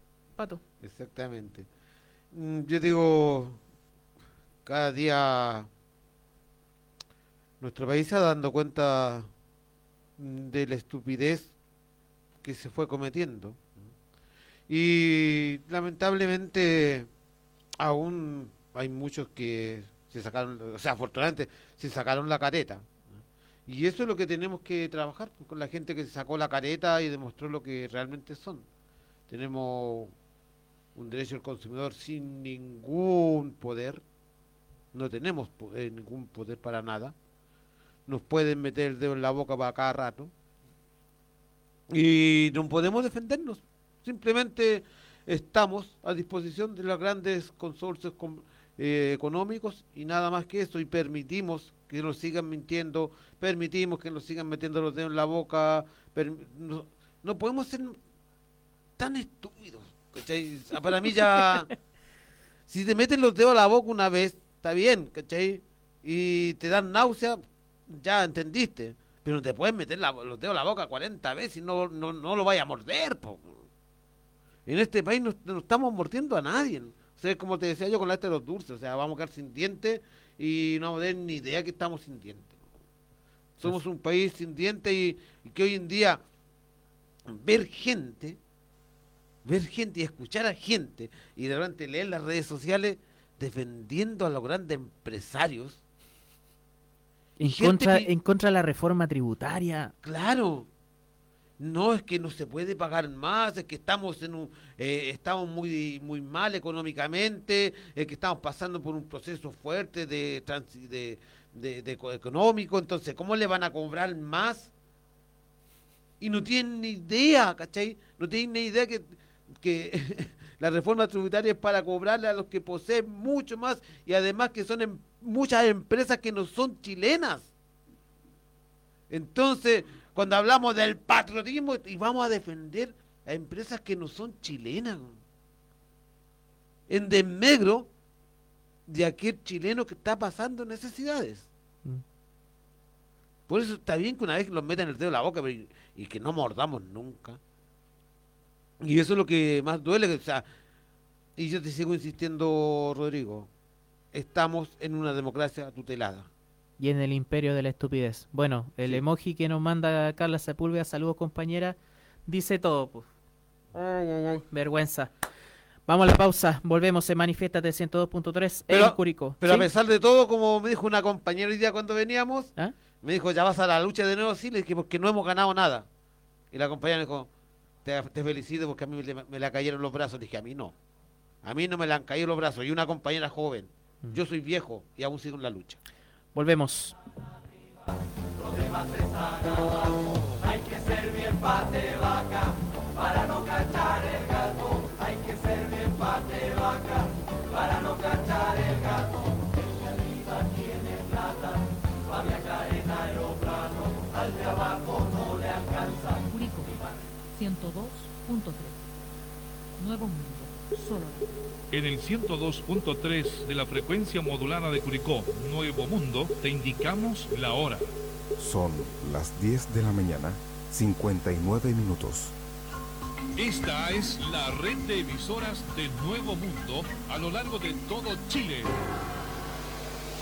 Exactamente. Mm, yo digo, cada día nuestro país está dando cuenta de la estupidez que se fue cometiendo. Y lamentablemente aún hay muchos que se sacaron, o sea, afortunadamente se sacaron la careta. Y eso es lo que tenemos que trabajar con la gente que se sacó la careta y demostró lo que realmente son. Tenemos un derecho del consumidor sin ningún poder, no tenemos eh, ningún poder para nada, nos pueden meter el dedo en la boca para cada rato y no podemos defendernos, simplemente estamos a disposición de los grandes consorcios eh, económicos y nada más que eso y permitimos que nos sigan mintiendo, permitimos que nos sigan metiendo los dedos en la boca, no, no podemos ser tan estúpidos. ¿Cachai? Para mí ya, si te meten los dedos a la boca una vez, está bien, ¿cachai? Y te dan náusea, ya entendiste. Pero no te puedes meter los dedos a la boca 40 veces y no, no, no lo vayas a morder. En este país no, estamos mordiendo a nadie. O sea, como te decía yo con la este de los dulces, o sea, vamos a quedar sin dientes y no vamos a tener ni idea que estamos sin dientes. Somos un país sin dientes y que hoy en día ver gente ver gente y escuchar a gente y de repente leer las redes sociales defendiendo a los grandes empresarios. En contra, en contra de la reforma tributaria. Claro. No es que no se puede pagar más, es que estamos en un, eh, estamos muy muy mal económicamente, es que estamos pasando por un proceso fuerte de, de, de, de económico, entonces ¿cómo le van a cobrar más? Y no tienen ni idea, ¿cachai? No tienen ni idea que que la reforma tributaria es para cobrarle a los que poseen mucho más y además que son em, muchas empresas que no son chilenas. Entonces, cuando hablamos del patriotismo y vamos a defender a empresas que no son chilenas, en desmegro de aquel chileno que está pasando necesidades. Mm. Por eso está bien que una vez los metan el dedo en la boca y que no mordamos nunca. Y eso es lo que más duele. O sea, y yo te sigo insistiendo, Rodrigo, estamos en una democracia tutelada. Y en el imperio de la estupidez. Bueno, el emoji que nos manda Carla Sepúlveda, saludos compañera, dice todo. Pues. Ay, ay, ay. Vergüenza. Vamos a la pausa, volvemos en Manifiesta 102.3 en Curicó. Pero a pesar de todo, como me dijo una compañera hoy día cuando veníamos, ¿Ah? me dijo, ya vas a la lucha de nuevo, sí, le dije, porque no hemos ganado nada. Y la compañera me dijo, te, felicito porque a mí me, me, la cayeron los brazos. Dije, a mí no. A mí no me la han caído los brazos. Y una compañera joven. Mm. Yo soy viejo y aún sigo en la lucha. Volvemos. Hay que ser bien pate vaca para no cachar el gato. Hay que ser bien pate vaca 102.3. Nuevo Mundo, solo. En el 102.3 de la frecuencia modulada de Curicó, Nuevo Mundo, te indicamos la hora. Son las 10 de la mañana, 59 minutos. Esta es la red de emisoras de Nuevo Mundo a lo largo de todo Chile.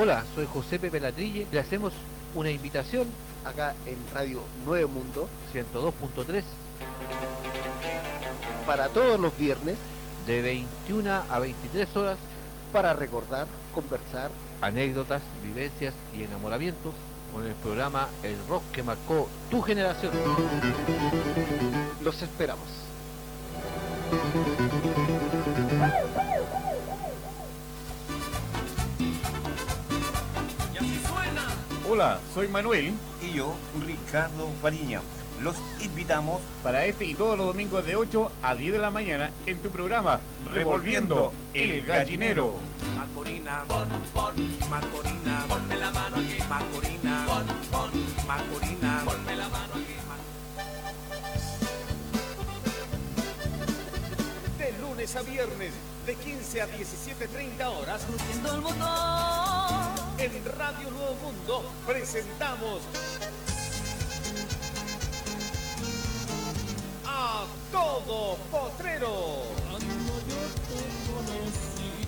Hola, soy José Pepe Latrille. Le hacemos una invitación acá en Radio Nuevo Mundo 102.3 para todos los viernes de 21 a 23 horas para recordar, conversar, anécdotas, vivencias y enamoramientos con el programa El Rock que marcó tu generación. Los esperamos. Hola, soy Manuel. Y yo, Ricardo Fariña. Los invitamos para este y todos los domingos de 8 a 10 de la mañana en tu programa Revolviendo, Revolviendo el Gallinero. Macorina, bon, bon, Macorina, ponme la mano aquí. Macorina, bon, Macorina, ponme la mano aquí. De lunes a viernes, de 15 a 17.30 horas, cruciendo el motor en Radio Nuevo Mundo presentamos a todo potrero.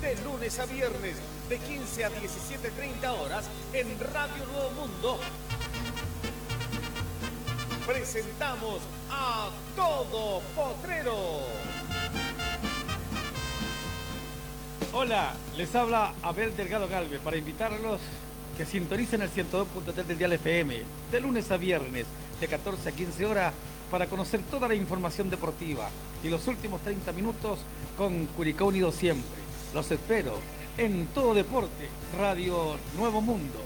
De lunes a viernes de 15 a 17.30 horas en Radio Nuevo Mundo presentamos a todo potrero. Hola, les habla Abel Delgado Galvez para invitarlos que sintonicen el 102.3 del Dial FM de lunes a viernes de 14 a 15 horas para conocer toda la información deportiva y los últimos 30 minutos con Curicó Unido siempre. Los espero en Todo Deporte, Radio Nuevo Mundo.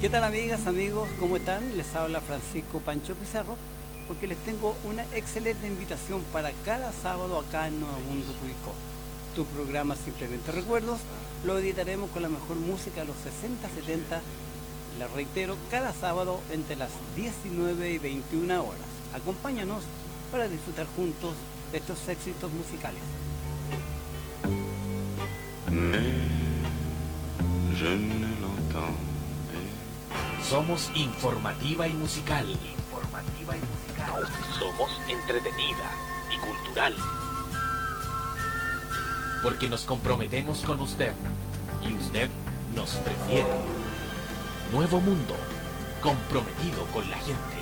¿Qué tal amigas, amigos? ¿Cómo están? Les habla Francisco Pancho Pizarro porque les tengo una excelente invitación para cada sábado acá en Nuevo Mundo Curicó. Tu programa Simplemente Recuerdos lo editaremos con la mejor música de los 60, 70, les reitero, cada sábado entre las 19 y 21 horas. Acompáñanos para disfrutar juntos de estos éxitos musicales. Somos informativa y musical. Informativa y musical. Somos entretenida y cultural. Porque nos comprometemos con usted y usted nos prefiere. Nuevo mundo, comprometido con la gente.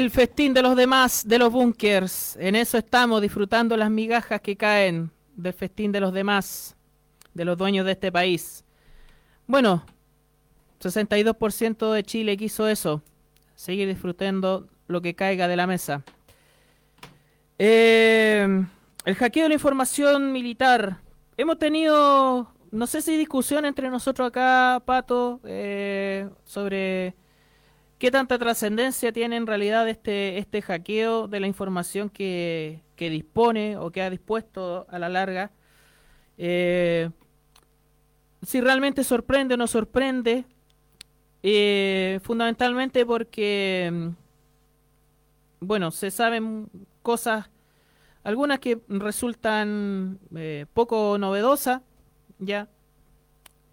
El festín de los demás, de los bunkers. En eso estamos, disfrutando las migajas que caen del festín de los demás, de los dueños de este país. Bueno, 62% de Chile quiso eso, seguir disfrutando lo que caiga de la mesa. Eh, el hackeo de la información militar. Hemos tenido, no sé si discusión entre nosotros acá, Pato, eh, sobre qué tanta trascendencia tiene en realidad este, este hackeo de la información que, que dispone o que ha dispuesto a la larga. Eh, si realmente sorprende o no sorprende, eh, fundamentalmente porque, mm, bueno, se saben cosas, algunas que resultan eh, poco novedosas, ya,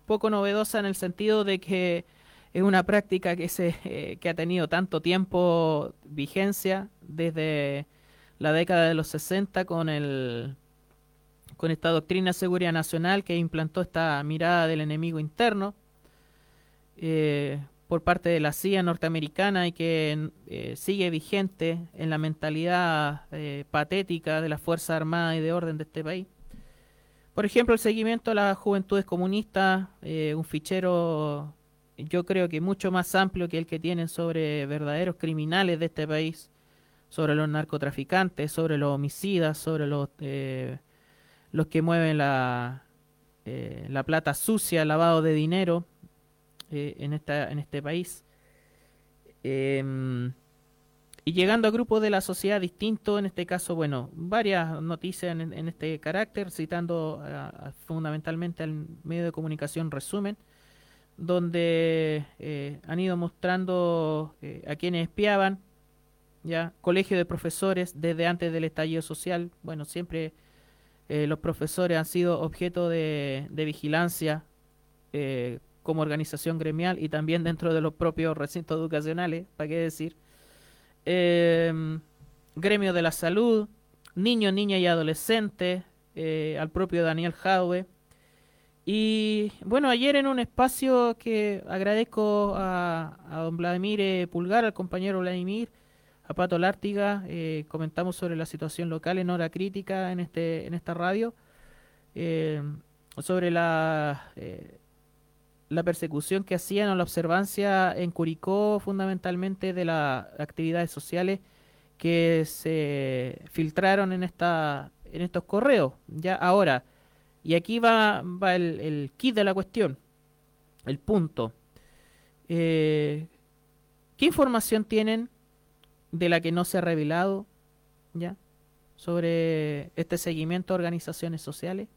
poco novedosa en el sentido de que es una práctica que, se, eh, que ha tenido tanto tiempo vigencia desde la década de los 60 con el con esta doctrina de seguridad nacional que implantó esta mirada del enemigo interno eh, por parte de la CIA norteamericana y que eh, sigue vigente en la mentalidad eh, patética de las Fuerzas Armadas y de Orden de este país. Por ejemplo, el seguimiento a las juventudes comunistas, un fichero yo creo que mucho más amplio que el que tienen sobre verdaderos criminales de este país, sobre los narcotraficantes, sobre los homicidas, sobre los, los que mueven la, la plata sucia, lavado de dinero, eh, en, esta, en este país. Em, y llegando a grupos de la sociedad distintos, en este caso, bueno, varias noticias en, este carácter, citando fundamentalmente al medio de comunicación Resumen, donde eh, han ido mostrando eh, a quienes espiaban, ya, colegio de profesores desde antes del estallido social, bueno, siempre los profesores han sido objeto de, de vigilancia como organización gremial y también dentro de los propios recintos educacionales, ¿para qué decir? Em, gremio de la salud, niños, niñas y adolescentes, eh, al propio Daniel Jaue. Y bueno, ayer en un espacio que agradezco a, don Vladimir eh, Pulgar, al compañero Vladimir, a Pato Lártiga, eh, comentamos sobre la situación local en hora crítica en, este, en esta radio, sobre la la persecución que hacían o la observancia en Curicó fundamentalmente de las actividades sociales que se filtraron en esta en estos correos. Ya ahora y aquí va, va el, kit de la cuestión el punto. Eh, ¿qué información tienen de la que no se ha revelado ya sobre este seguimiento a organizaciones sociales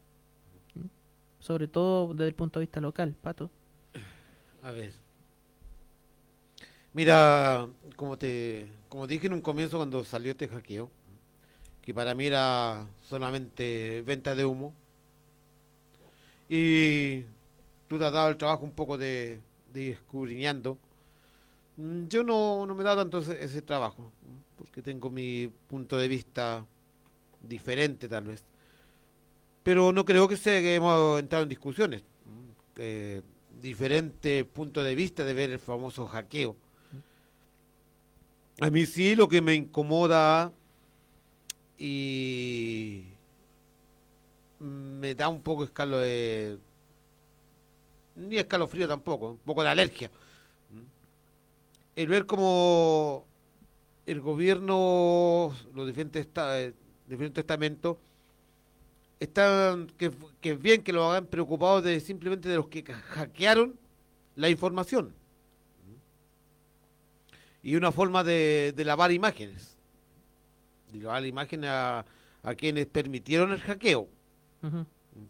sobre todo desde el punto de vista local Pato. A ver. Mira, como te como dije en un comienzo cuando salió este hackeo, que para mí era solamente venta de humo, y tú te has dado el trabajo un poco de, de mm, yo no, no me dado tanto ese, trabajo, porque tengo mi punto de vista diferente tal vez. Pero no creo que sea que hemos entrado en discusiones. Eh, diferentes puntos de vista de ver el famoso hackeo. A mí sí lo que me incomoda y me da un poco escalo de... ni escalofrío tampoco, un poco de alergia. El ver cómo el gobierno, los diferentes, diferentes estamentos, están que, que, es bien que lo hagan preocupados de simplemente de los que hackearon la información. Y una forma de, lavar imágenes. De lavar imágenes a, quienes permitieron el hackeo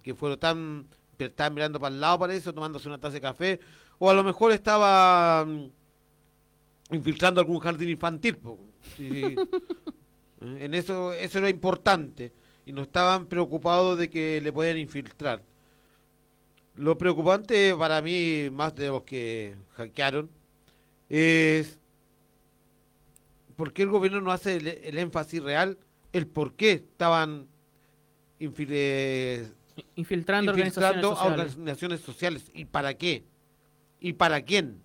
que fueron tan estaban mirando para el lado para eso tomándose una taza de café o a lo mejor estaba mm, infiltrando algún jardín infantil en eso eso era importante y no estaban preocupados de que le puedan infiltrar. Lo preocupante para mí, más de los que hackearon, es por qué el gobierno no hace el, énfasis real, el por qué estaban infiltrando, organizaciones, a organizaciones sociales y para qué y para quién.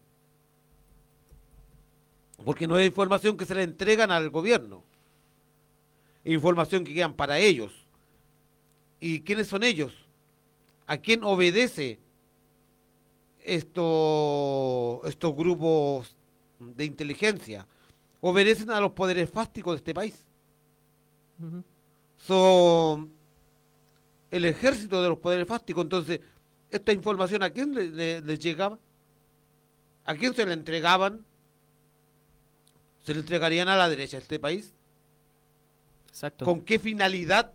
Porque no es información que se le entregan al gobierno. Información que quedan para ellos. ¿Y quiénes son ellos? ¿A quién obedece esto, estos grupos de inteligencia? Obedecen a los poderes fásticos de este país. Son el ejército de los poderes fásticos. Entonces, ¿esta información a quién le- le- les llegaba? ¿A quién se la entregaban? ¿Se le entregarían a la derecha de este país? Exacto. ¿Con qué finalidad?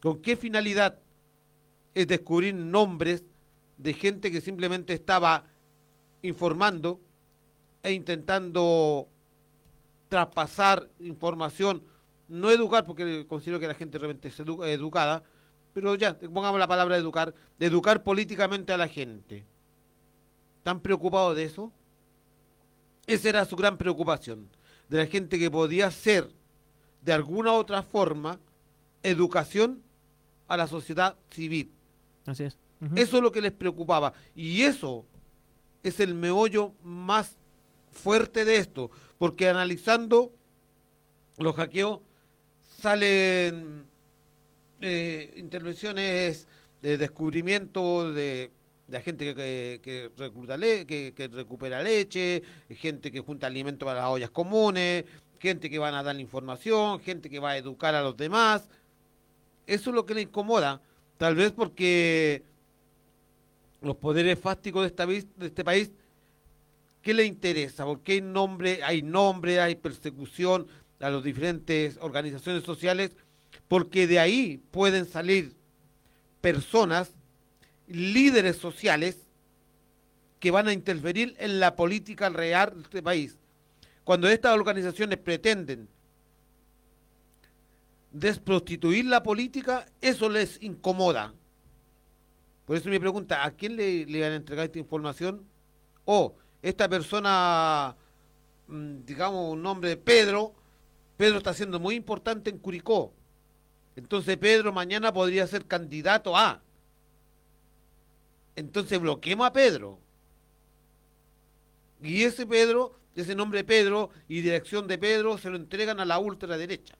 ¿Con qué finalidad? Es descubrir nombres de gente que simplemente estaba informando e intentando traspasar información, no educar, porque considero que la gente realmente es edu- educada, pero ya, pongamos la palabra educar, de educar políticamente a la gente. ¿Están preocupados de eso? Esa era su gran preocupación, de la gente que podía ser, de alguna u otra forma, educación a la sociedad civil. Así es. Eso es lo que les preocupaba. Y eso es el meollo más fuerte de esto. Porque analizando los hackeos salen eh, intervenciones de descubrimiento de, de gente que, recupera leche, gente que junta alimentos para las ollas comunes, gente que van a dar información, gente que va a educar a los demás. Eso es lo que le incomoda. Tal vez porque los poderes fácticos de, esta, de este país, ¿qué le interesa? Porque hay nombre, hay nombre, hay persecución a las diferentes organizaciones sociales, porque de ahí pueden salir personas, líderes sociales, que van a interferir en la política real de este país. Cuando estas organizaciones pretenden desprostituir la política, eso les incomoda. Por eso mi pregunta, ¿a quién le, le van a entregar esta información? O esta persona, mm, digamos un nombre de Pedro, Pedro está siendo muy importante en Curicó. Entonces Pedro mañana podría ser candidato a. Entonces bloqueemos a Pedro. Y ese Pedro, ese nombre Pedro y dirección de Pedro se lo entregan a la ultraderecha.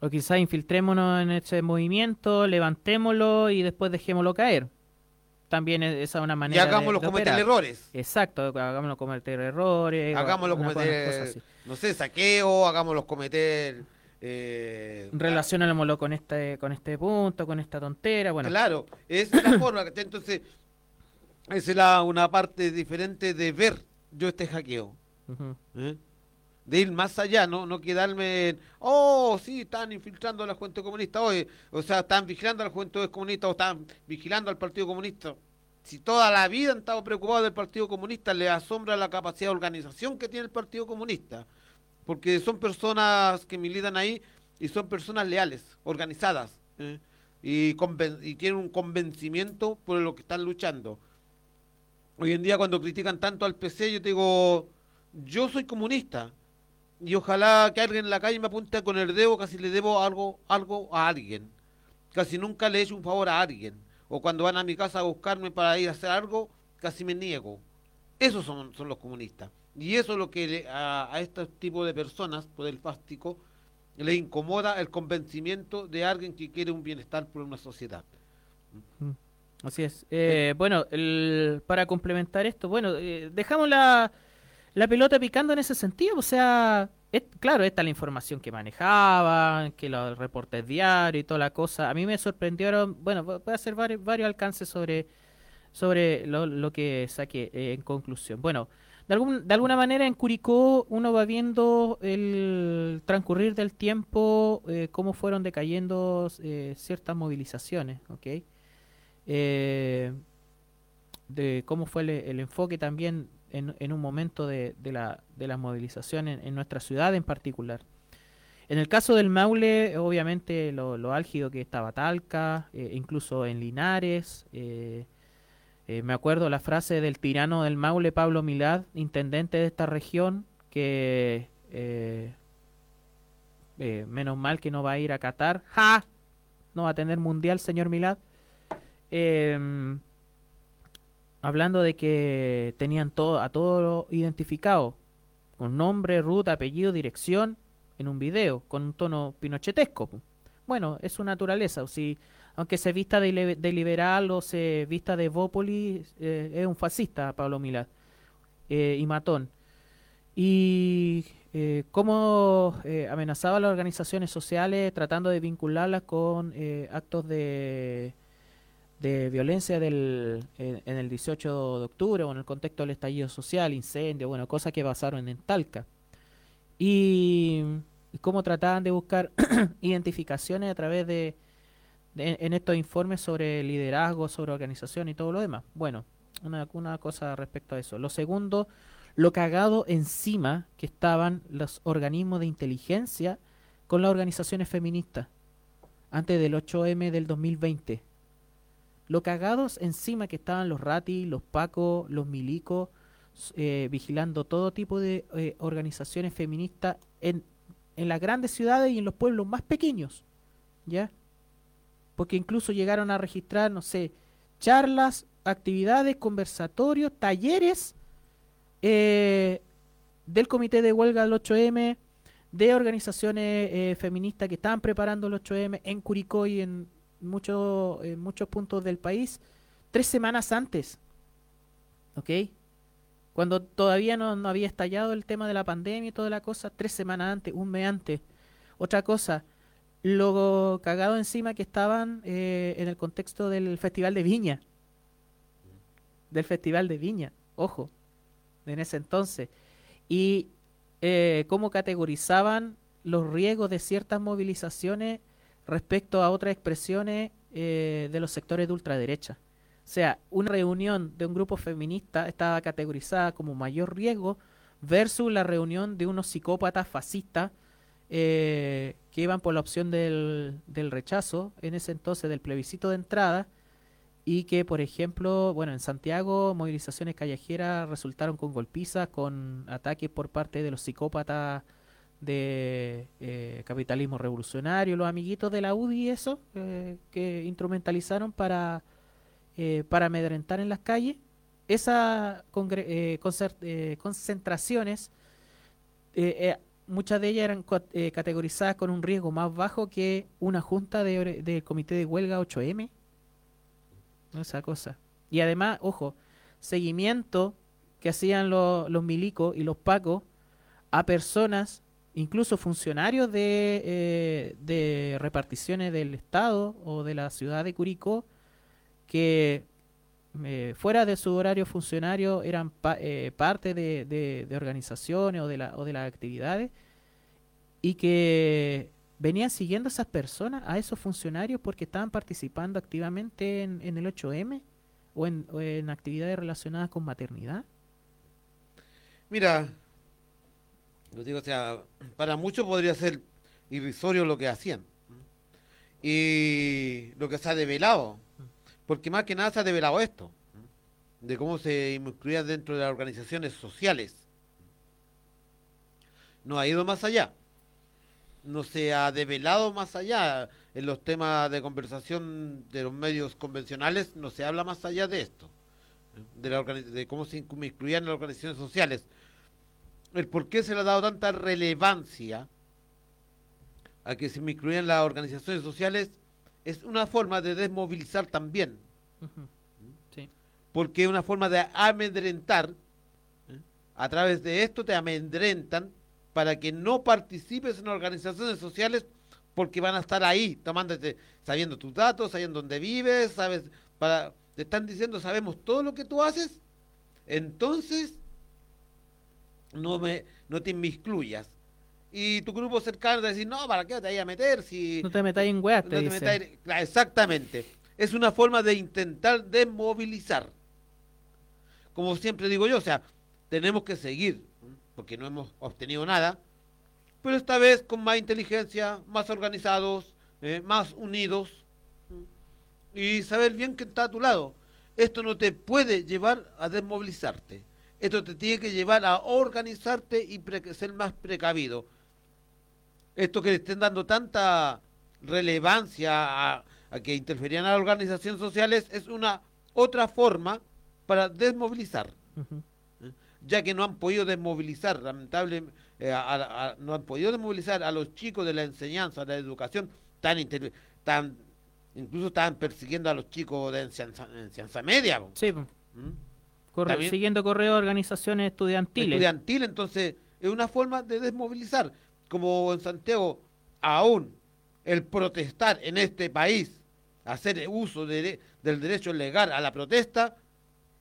O quizás infiltrémonos en ese movimiento, levantémoslo y después dejémoslo caer. También es- esa es una manera de- hagámoslo de cometer operar. errores. Exacto, hagámoslo cometer errores. Hagámoslo cometer, así. No sé, saqueo, hagámoslo cometer... eh, Relacionémoslo con este, con este punto, con esta tontera. Bueno, Claro, es la forma. Entonces, esa es la, una parte diferente de ver yo este hackeo. ¿eh? De ir más allá, no, no quedarme en, oh, sí, están infiltrando a la Juventud Comunista hoy, o sea, están vigilando a la Juventud Comunista o están vigilando al Partido Comunista. Si toda la vida han estado preocupados del Partido Comunista, les asombra la capacidad de organización que tiene el Partido Comunista. Porque son personas que militan ahí y son personas leales, organizadas, ¿eh? y, tienen un convencimiento por lo que están luchando. Hoy en día cuando critican tanto al PC, yo digo, yo soy comunista y ojalá que alguien en la calle me apunte con el dedo, casi le debo algo, algo a alguien. Casi nunca le he hecho un favor a alguien. O cuando van a mi casa a buscarme para ir a hacer algo, casi me niego. Esos son, son los comunistas. Y eso es lo que le- a, a este tipo de personas, poder fástico, le incomoda el convencimiento de alguien que quiere un bienestar por una sociedad. Así es. Eh, bueno, el- para complementar esto, bueno, eh, dejamos la, la pelota picando en ese sentido. O sea, claro, esta es la información que manejaban, que los reportes diarios y toda la cosa. A mí me sorprendieron, bueno, voy a hacer varios, varios alcances sobre, sobre lo, que saqué eh, en conclusión. Bueno, de, algún, de alguna manera en Curicó uno va viendo el transcurrir del tiempo, eh, cómo fueron decayendo eh, ciertas movilizaciones, ¿ok? eh, de cómo fue el enfoque también en, un momento de, de la, de la movilización en, nuestra ciudad en particular. En el caso del Maule, obviamente lo, álgido que estaba Talca, eh, incluso en Linares. eh, eh, me acuerdo la frase del tirano del Maule, Pablo Milad, intendente de esta región, que menos mal que no va a ir a Qatar. ¡Ja! No va a tener mundial, señor Milad. Hablando de que tenían todo a todo identificado con nombre, ruta, apellido, dirección en un video con un tono pinochetesco. Bueno, es su naturaleza. o Si, aunque se vista de, li- de liberal o se vista de Bópoli, eh, es un fascista, Pablo Milad, eh, y matón. Y eh, cómo eh, amenazaba a las organizaciones sociales tratando de vincularlas con actos de, de violencia del, en, el 18 de octubre o en el contexto del estallido social, incendio, bueno, cosas que pasaron en Talca. Y, cómo trataban de buscar identificaciones a través de, de- en estos informes sobre liderazgo, sobre organización y todo lo demás. Bueno, una, una cosa respecto a eso. Lo segundo, lo cagado encima que estaban los organismos de inteligencia con las organizaciones feministas antes del 8M del 2020. Lo cagados encima que estaban los Rati, los Paco, los Milicos, eh, vigilando todo tipo de eh, organizaciones feministas en, en las grandes ciudades y en los pueblos más pequeños. ¿Ya? Porque incluso llegaron a registrar, no sé, charlas, actividades, conversatorios, talleres eh, del comité de huelga del 8M, de organizaciones eh, feministas que estaban preparando el 8M en Curicó y en, muchos en muchos puntos del país, tres semanas antes. ¿Ok? Cuando todavía no, no había estallado el tema de la pandemia y toda la cosa, tres semanas antes, un mes antes. Otra cosa, lo cagado encima que estaban eh, en el contexto del Festival de Viña. Del Festival de Viña, ojo, en ese entonces. Y eh, cómo categorizaban los riesgos de ciertas movilizaciones respecto a otras expresiones eh, de los sectores de ultraderecha. O sea, una reunión de un grupo feminista estaba categorizada como mayor riesgo versus la reunión de unos psicópatas fascistas eh, que iban por la opción del, del rechazo, en ese entonces del plebiscito de entrada, y que, por ejemplo, bueno, en Santiago, movilizaciones callejeras resultaron con golpizas, con ataques por parte de los psicópatas de eh, capitalismo revolucionario, los amiguitos de la UDI y eso, eh, que instrumentalizaron para, eh, para amedrentar en las calles. Esas concentraciones, muchas de ellas eran categorizadas con un riesgo más bajo que una junta de, del comité de huelga 8M. Esa cosa. Y además, ojo, seguimiento que hacían lo- los milicos y los pacos a personas, incluso funcionarios de, eh, de reparticiones del Estado o de la ciudad de Curicó, que eh, fuera de su horario funcionario eran pa- eh, parte de, de- organizaciones o de, la, o de las actividades y que venían siguiendo a esas personas, a esos funcionarios, porque estaban participando activamente en, en el 8M o en, o en actividades relacionadas con maternidad. Mira, lo digo, o sea, para muchos podría ser irrisorio lo que hacían. Y lo que se ha develado, porque más que nada se ha develado esto, de cómo se incluía dentro de las organizaciones sociales. No ha ido más allá. No se ha develado más allá. En los temas de conversación de los medios convencionales no se habla más allá de esto. De, la de cómo se en las organizaciones sociales. El por qué se le ha dado tanta relevancia a que se me incluyan las organizaciones sociales es una forma de desmovilizar también. Sí. Porque es una forma de amedrentar. ¿eh? A través de esto te amedrentan para que no participes en organizaciones sociales porque van a estar ahí, tomándote, sabiendo tus datos, sabiendo dónde vives, sabes, para, te están diciendo, sabemos todo lo que tú haces, entonces no me, no te inmiscuyas. Y tu grupo cercano te dice, no, ¿para qué te vayas a meter? Si No te metáis en weas, no te Claro, Exactamente. Es una forma de intentar desmovilizar. Como siempre digo yo, o sea, tenemos que seguir, porque no hemos obtenido nada, pero esta vez con más inteligencia, más organizados, eh, más unidos, y saber bien que está a tu lado. Esto no te puede llevar a desmovilizarte. Esto te tiene que llevar a organizarte y pre- ser más precavido. Esto que le estén dando tanta relevancia a, a que interferían a las organizaciones sociales es una otra forma para desmovilizar. ¿eh? ya que no han podido desmovilizar, lamentablemente, no han podido desmovilizar a los chicos de la enseñanza, de la educación, tan, tan incluso estaban persiguiendo a los chicos de enseñanza, enseñanza media. Sí. ¿Mm? Corre- siguiendo correo de organizaciones estudiantiles. estudiantil, entonces es una forma de desmovilizar. Como en Santiago, aún el protestar en este país, hacer uso de- del derecho legal a la protesta,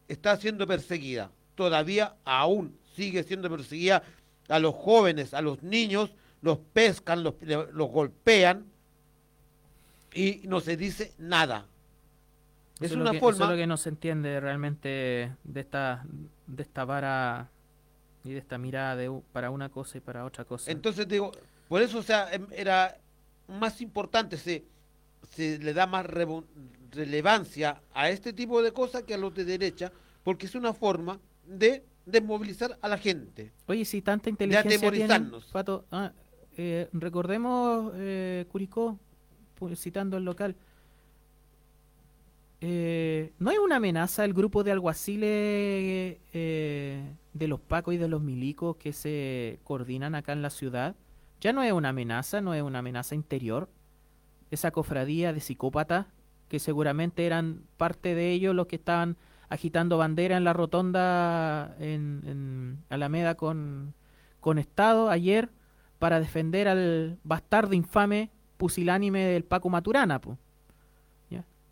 está siendo perseguida. Todavía aún sigue siendo perseguida a los jóvenes, a los niños, los pescan, los, los golpean y no se dice nada. Es Eso una que, forma... eso es lo que no se entiende realmente de esta, de esta vara y de esta mirada de para una cosa y para otra cosa. Entonces digo, por eso o sea, em- era más importante, se, se le da más revo- relevancia a este tipo de cosas que a los de derecha, porque es una forma de desmovilizar a la gente. Oye, si tanta inteligencia tienen, atemorizarnos. Pato, ah, eh, recordemos, eh, Curicó, citando el local, eh, ¿no es una amenaza el grupo de alguaciles eh, de los pacos y de los milicos que se coordinan acá en la ciudad? ¿Ya no es una amenaza, no es una amenaza interior? Esa cofradía de psicópatas, que seguramente eran parte de ellos los que estaban agitando bandera en la rotonda en, Alameda con, con Estado ayer para defender al bastardo infame pusilánime del Paco Maturana. po.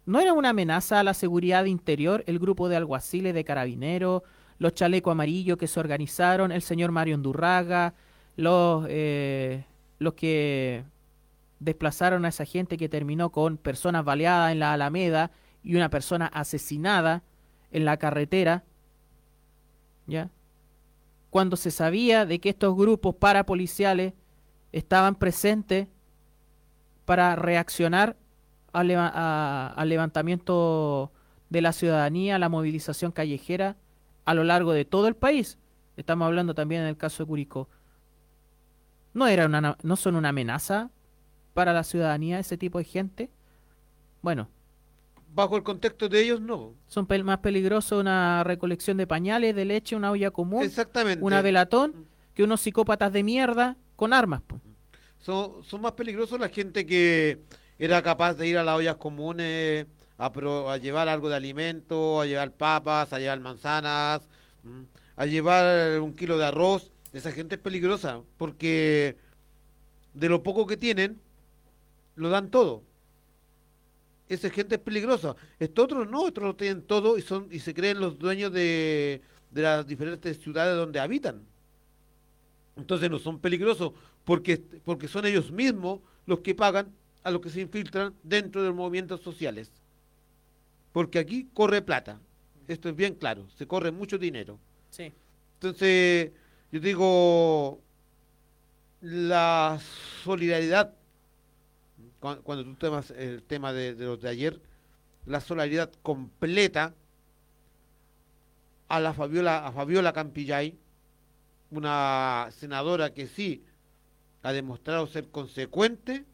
¿No era una amenaza a la seguridad interior el grupo de alguaciles, de carabineros, los chalecos amarillos que se organizaron, el señor Mario Undurraga, los, eh, los que desplazaron a esa gente que terminó con personas baleadas en la Alameda y una persona asesinada en la carretera, ¿ya? Cuando se sabía de que estos grupos parapoliciales estaban presentes para reaccionar al, leva- a- al levantamiento de la ciudadanía, a la movilización callejera a lo largo de todo el país. Estamos hablando también en el caso de Curicó. ¿No, era una, ¿No son una amenaza para la ciudadanía ese tipo de gente? Bueno, Bajo el contexto de ellos, no. son pel- más peligrosos una recolección de pañales, de leche, una olla común, Exactamente. una velatón, que unos psicópatas de mierda con armas. Son, son más peligrosos la gente que era capaz de ir a las ollas comunes a, pro- a llevar algo de alimento, a llevar papas, a llevar manzanas, mm, a llevar un kilo de arroz. Esa gente es peligrosa porque de lo poco que tienen, lo dan todo. Esa gente es peligrosa. Estos otros no, estos lo tienen todo y son y se creen los dueños de, de las diferentes ciudades donde habitan. Entonces no son peligrosos porque, porque son ellos mismos los que pagan a los que se infiltran dentro de los movimientos sociales. Porque aquí corre plata. Esto es bien claro, se corre mucho dinero. Sí. Entonces, yo digo, la solidaridad, cu- cuando tú temas el tema de, de los de ayer, la solidaridad completa a la Fabiola, a Fabiola Campillay, una senadora que sí ha demostrado ser consecuente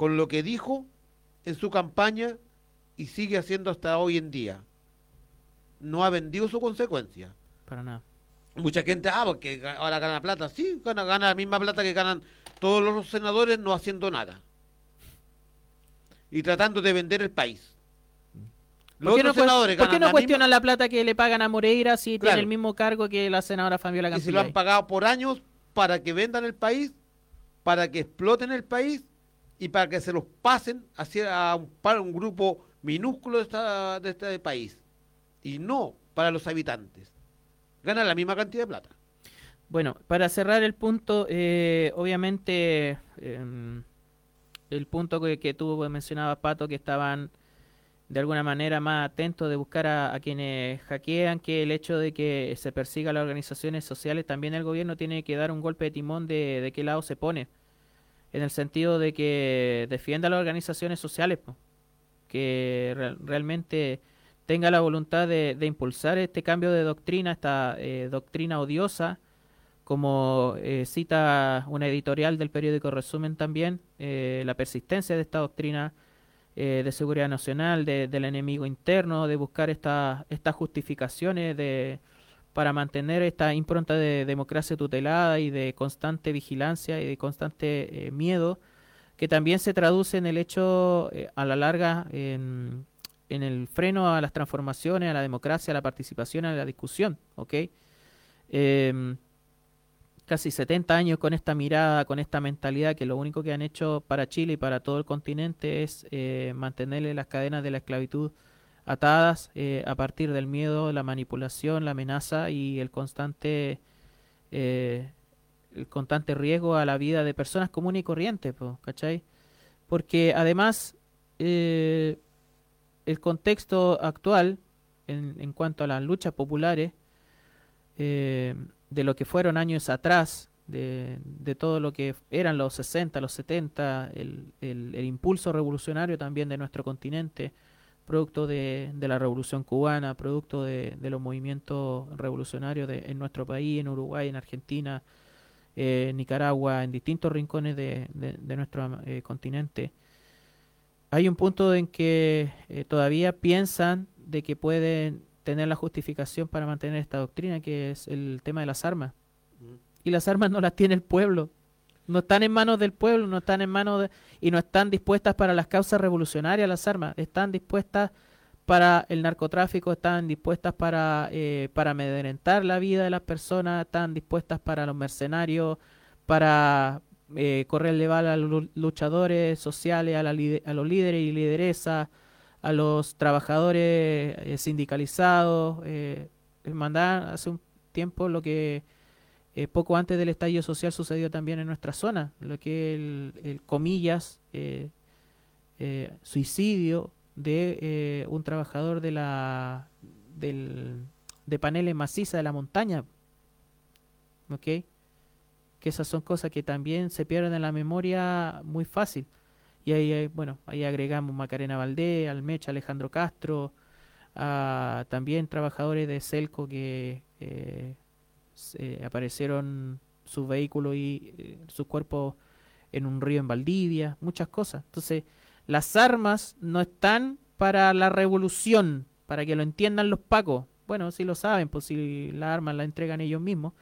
con lo que dijo en su campaña y sigue haciendo hasta hoy en día. No ha vendido su consecuencia. Para nada. Mucha gente, ah, porque ahora gana plata. Sí, gana, gana la misma plata que ganan todos los senadores no haciendo nada. Y tratando de vender el país. Los ¿Por qué, no, senadores por qué no la cuestionan la plata que le pagan a Moreira si Claro. tiene el mismo cargo que la senadora Fabiola misma- y se lo han pagado por años para que vendan el país, para que exploten el país y para que se los pasen hacia un, para un grupo minúsculo de, esta- de este país. Y no para los habitantes. Ganan la misma cantidad de plata. Bueno, para cerrar el punto, eh, obviamente em, el punto que, que tú mencionabas, Pato, que estaban de alguna manera más atentos de buscar a, a quienes hackean, que el hecho de que se persiga a las organizaciones sociales, también el gobierno tiene que dar un golpe de timón de, de qué lado se pone, en el sentido de que defienda a las organizaciones sociales, que re- realmente tenga la voluntad de, impulsar este cambio de doctrina, esta eh, doctrina odiosa, como eh, cita una editorial del periódico Resumen también, eh, la persistencia de esta doctrina eh, de seguridad nacional, de- del enemigo interno, de buscar esta- estas justificaciones de, para mantener esta impronta de democracia tutelada y de constante vigilancia y de constante eh, miedo, que también se traduce en el hecho, eh, a la larga, en, el freno a las transformaciones, a la democracia, a la participación, a la discusión. Em, casi 70 años con esta mirada, con esta mentalidad que lo único que han hecho para Chile y para todo el continente es eh, mantenerle las cadenas de la esclavitud atadas eh, a partir del miedo, la manipulación, la amenaza y el constante eh, el constante riesgo a la vida de personas comunes y corrientes, ¿cachai? Porque además eh, el contexto actual en, cuanto a las luchas populares de lo que fueron años atrás, de, de todo lo que eran los 60, los 70, el, el- el impulso revolucionario también de nuestro continente, producto de, de la revolución cubana, producto de, de los movimientos revolucionarios de, en nuestro país, en Uruguay, en Argentina, eh, en Nicaragua, en distintos rincones de, nuestro eh, continente. Hay un punto en que eh, todavía piensan de que pueden tener la justificación para mantener esta doctrina, que es el tema de las armas. Y las armas no las tiene el pueblo. No están en manos del pueblo, no están en manos de, y no están dispuestas para las causas revolucionarias las armas. Están dispuestas para el narcotráfico, están dispuestas para, eh, para amedrentar la vida de las personas, están dispuestas para los mercenarios, para eh, correrle bala a los lu- luchadores sociales, a, la los líderes y lideresas, a los trabajadores eh, sindicalizados. Eh, mandaban hace un tiempo lo que eh, poco antes del estallido social sucedió también en nuestra zona, lo que el, el comillas eh, eh, suicidio de un trabajador de la del, de paneles maciza de la montaña, ¿ok? Que esas son cosas que también se pierden en la memoria muy fácil. Y ahí, bueno, ahí agregamos Macarena Valdés, Almecha, Alejandro Castro, también trabajadores de Celco que aparecieron sus vehículos y eh, sus cuerpos en un río en Valdivia, muchas cosas. Entonces, las armas no están para la revolución, para que lo entiendan los pacos. Bueno, si lo saben, pues si las armas las entregan ellos mismos.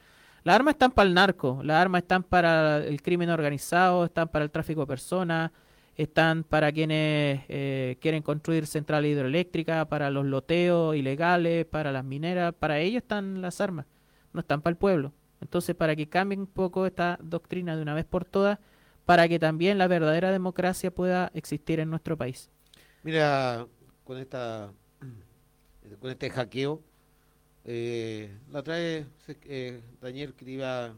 Las armas están para el narco, las armas están para el crimen organizado, están para el tráfico de personas, están para quienes eh, quieren construir centrales hidroeléctricas, para los loteos ilegales, para las mineras, para ellos están las armas, no están para el pueblo. Entonces, para que cambie un poco esta doctrina de una vez por todas, para que también la verdadera democracia pueda existir en nuestro país. Mira, con esta con este hackeo, eh, la otra vez eh, Daniel escribía,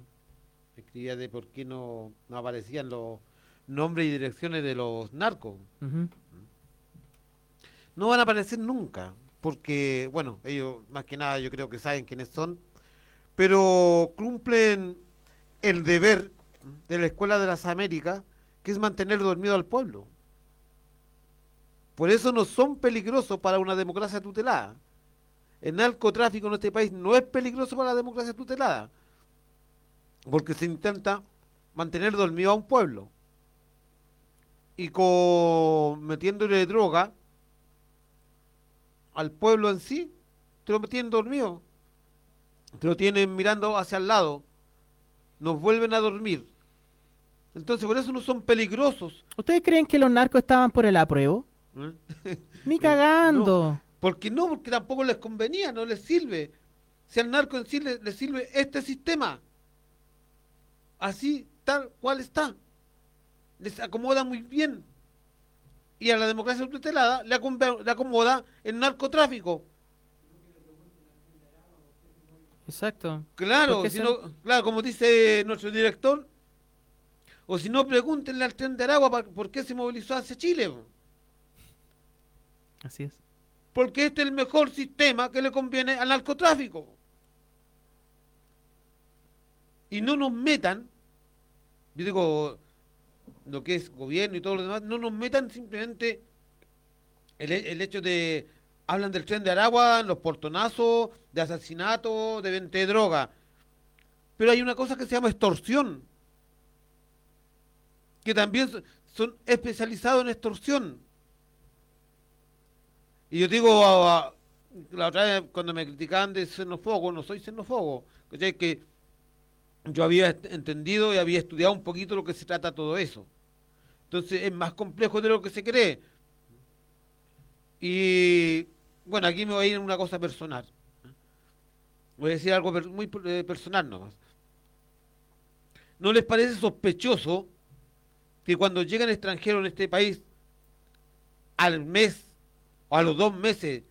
escribía de por qué no, no aparecían los nombres y direcciones de los narcos. No van a aparecer nunca, porque, bueno, ellos más que nada yo creo que saben quiénes son, pero cumplen el deber de la Escuela de las Américas, que es mantener dormido al pueblo. Por eso no son peligrosos para una democracia tutelada. El narcotráfico en este país no es peligroso para la democracia tutelada, porque se intenta mantener dormido a un pueblo. Y con metiéndole droga al pueblo en sí, te lo dormido. Lo tienen mirando hacia el lado. Nos vuelven a dormir. Entonces, por eso no son peligrosos. ¿Ustedes creen que los narcos estaban por el apruebo? ¿eh? Ni cagando. No, porque no, porque tampoco les convenía, no les sirve. Si al narco en sí le, le sirve este sistema, así tal cual está, les acomoda muy bien. Y a la democracia tutelada le, acom- le acomoda el narcotráfico. Exacto. Claro, Porque si se- no- claro, como dice nuestro director, o si no, pregúntenle al tren de Aragua por qué se movilizó hacia Chile. Así es. Porque este es el mejor sistema que le conviene al narcotráfico. Y no nos metan, yo digo, lo que es gobierno y todo lo demás, no nos metan simplemente el, el hecho de, hablan del tren de Aragua, los portonazos, de asesinato, de venta de droga. Pero hay una cosa que se llama extorsión, que también so- son especializados en extorsión. Y yo digo, a- la otra vez cuando me criticaban de xenófobo, no soy xenófobo, ¿cachai? Que yo había entendido y había estudiado un poquito lo que se trata todo eso. Entonces es más complejo de lo que se cree. Y bueno, aquí me voy a ir en una cosa personal. Voy a decir algo muy eh, personal nomás. ¿No les parece sospechoso que cuando llegan extranjeros en este país, al mes o a los dos meses,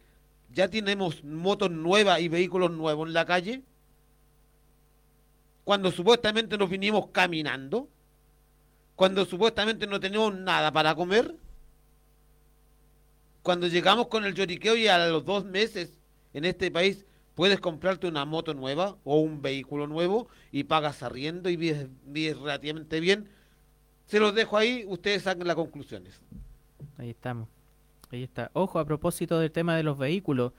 ya tenemos motos nuevas y vehículos nuevos en la calle? Cuando supuestamente nos vinimos caminando, cuando supuestamente no tenemos nada para comer, cuando llegamos con el lloriqueo y a los dos meses en este país puedes comprarte una moto nueva o un vehículo nuevo y pagas arriendo y vives, vives relativamente bien. Se los dejo ahí, ustedes saquen las conclusiones. Ahí estamos. Ahí está. Ojo, a propósito del tema de los vehículos,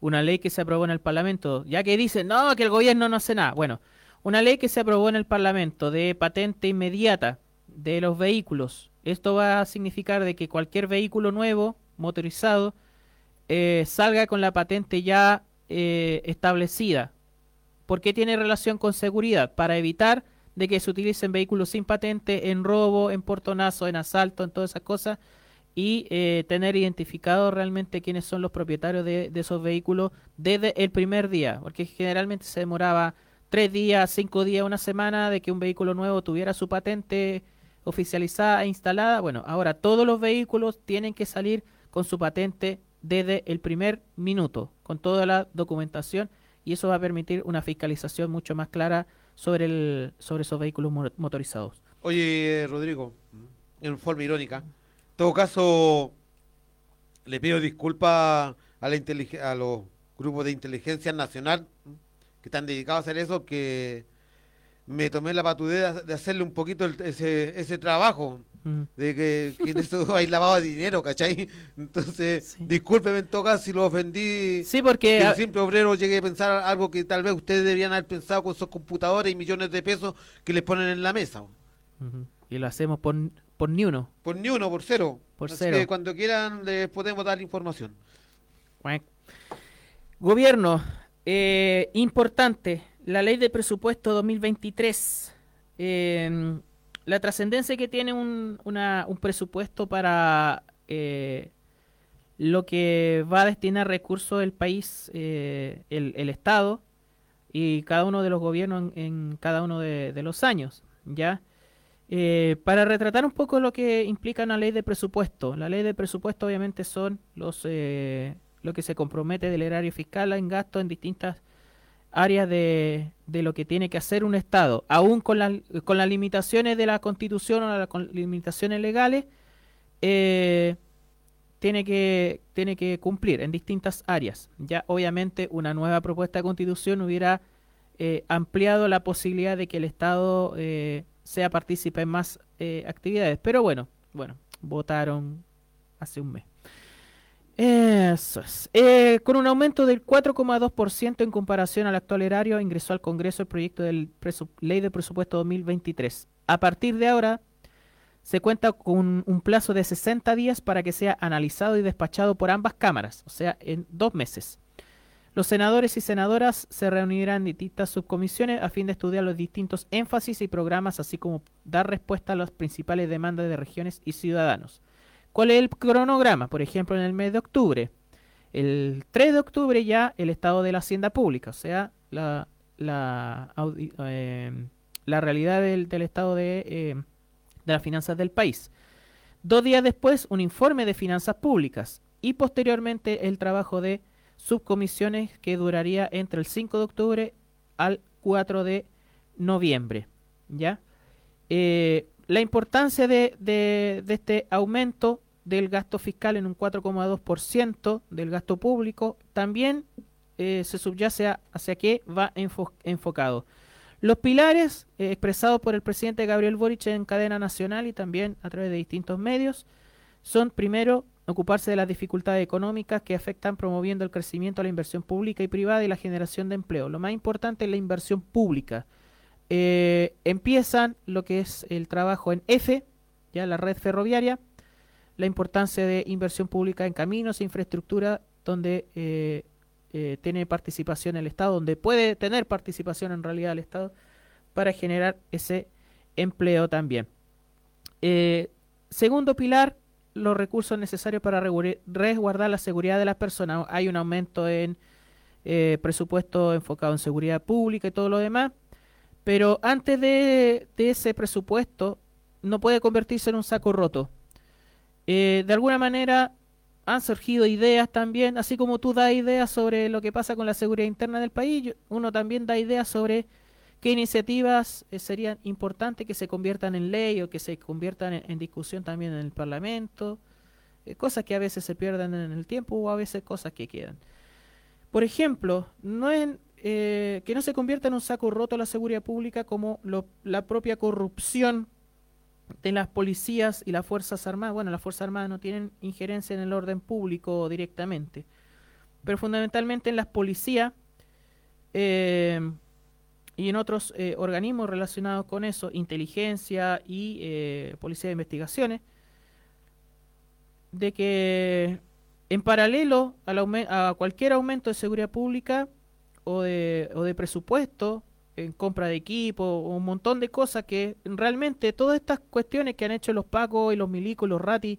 una ley que se aprobó en el Parlamento, ya que dicen, no, que el gobierno no hace nada. Bueno, una ley que se aprobó en el Parlamento de patente inmediata de los vehículos. Esto va a significar de que cualquier vehículo nuevo, motorizado, eh, salga con la patente ya eh, establecida. ¿Por qué tiene relación con seguridad? Para evitar de que se utilicen vehículos sin patente en robo, en portonazo, en asalto, en todas esas cosas y eh, tener identificado realmente quiénes son los propietarios de, de esos vehículos desde el primer día, porque generalmente se demoraba tres días, cinco días, una semana de que un vehículo nuevo tuviera su patente oficializada e instalada. Bueno, ahora todos los vehículos tienen que salir con su patente desde el primer minuto, con toda la documentación, y eso va a permitir una fiscalización mucho más clara sobre, el, sobre esos vehículos mo- motorizados. Oye, Rodrigo, en forma irónica, en todo caso, le pido disculpas a, la a los grupos de inteligencia nacional que están dedicados a hacer eso, que me tomé la patudez de- hacerle un poquito el- ese, ese trabajo, Mm. de que, que en eso hay lavado de dinero, ¿cachai? Entonces, discúlpeme en todo caso si lo ofendí. Sí, porque... Que a- simple obrero llegue a pensar algo que tal vez ustedes deberían haber pensado con sus computadores y millones de pesos que les ponen en la mesa. Y lo hacemos por, por ni uno. Por ni uno, por cero. Por Así cero. que cuando quieran les podemos dar información. Gobierno, eh, importante, la ley de presupuesto 2023. eh, la trascendencia que tiene un, un presupuesto para eh, lo que va a destinar recursos del país, eh, el, el Estado y cada uno de los gobiernos en, cada uno de, los años, ¿ya? Eh, para retratar un poco lo que implica una ley de presupuesto. La ley de presupuesto obviamente son los eh, lo que se compromete del erario fiscal en gasto en distintas áreas de, de lo que tiene que hacer un Estado, aún con, las con las limitaciones de la Constitución o las limitaciones legales, eh, tiene, que, tiene que cumplir en distintas áreas. Ya obviamente una nueva propuesta de Constitución hubiera eh, ampliado la posibilidad de que el Estado eh, sea partícipe en más eh, actividades. Pero bueno, bueno, votaron hace un mes. Eso es. Eh, con un aumento del 4,2% en comparación al actual erario, ingresó al Congreso el proyecto de Ley de Presupuesto 2023. A partir de ahora, se cuenta con un plazo de 60 días para que sea analizado y despachado por ambas cámaras, o sea, en dos meses. Los senadores y senadoras se reunirán en distintas subcomisiones a fin de estudiar los distintos énfasis y programas, así como dar respuesta a las principales demandas de regiones y ciudadanos. ¿Cuál es el cronograma? Por ejemplo, en el mes de octubre. El 3 de octubre ya el estado de la hacienda pública, o sea, la, la, la realidad del, estado de, eh, de las finanzas del país. Dos días después, un informe de finanzas públicas y posteriormente el trabajo de subcomisiones que duraría entre el 5 de octubre al 4 de noviembre. ¿Ya? Eh, la importancia de- de este aumento del gasto fiscal en un 4,2% del gasto público también eh, se subyace a- hacia qué va enfo- enfocado. Los pilares eh, expresados por el presidente Gabriel Boric en cadena nacional y también a través de distintos medios son, primero, ocuparse de las dificultades económicas que afectan promoviendo el crecimiento de la inversión pública y privada y la generación de empleo. Lo más importante es la inversión pública. Eh, empiezan lo que es el trabajo en F, ya la red ferroviaria, la importancia de inversión pública en caminos e infraestructura donde eh, eh, tiene participación el Estado, donde puede tener participación en realidad el Estado para generar ese empleo también. Eh, segundo pilar, los recursos necesarios para resguardar la seguridad de las personas. Hay un aumento en presupuesto enfocado en seguridad pública y todo lo demás, pero antes de ese presupuesto no puede convertirse en un saco roto. Eh, de alguna manera han surgido ideas también, así como tú das ideas sobre lo que pasa con la seguridad interna del país, uno también da ideas sobre qué iniciativas eh, serían importantes que se conviertan en ley o que se conviertan en, discusión también en el Parlamento, eh, cosas que a veces se pierden en el tiempo o a veces cosas que quedan. Por ejemplo, no en, eh, que no se convierta en un saco roto la seguridad pública como la propia corrupción de las policías y las Fuerzas Armadas. Bueno, las Fuerzas Armadas no tienen injerencia en el orden público directamente, pero fundamentalmente en las policías eh, y en otros eh, organismos relacionados con eso, inteligencia y eh, policía de investigaciones, de que en paralelo al a cualquier aumento de seguridad pública o de, o de presupuesto, en compra de equipo, un montón de cosas que realmente todas estas cuestiones que han hecho los pacos y los milicos los ratis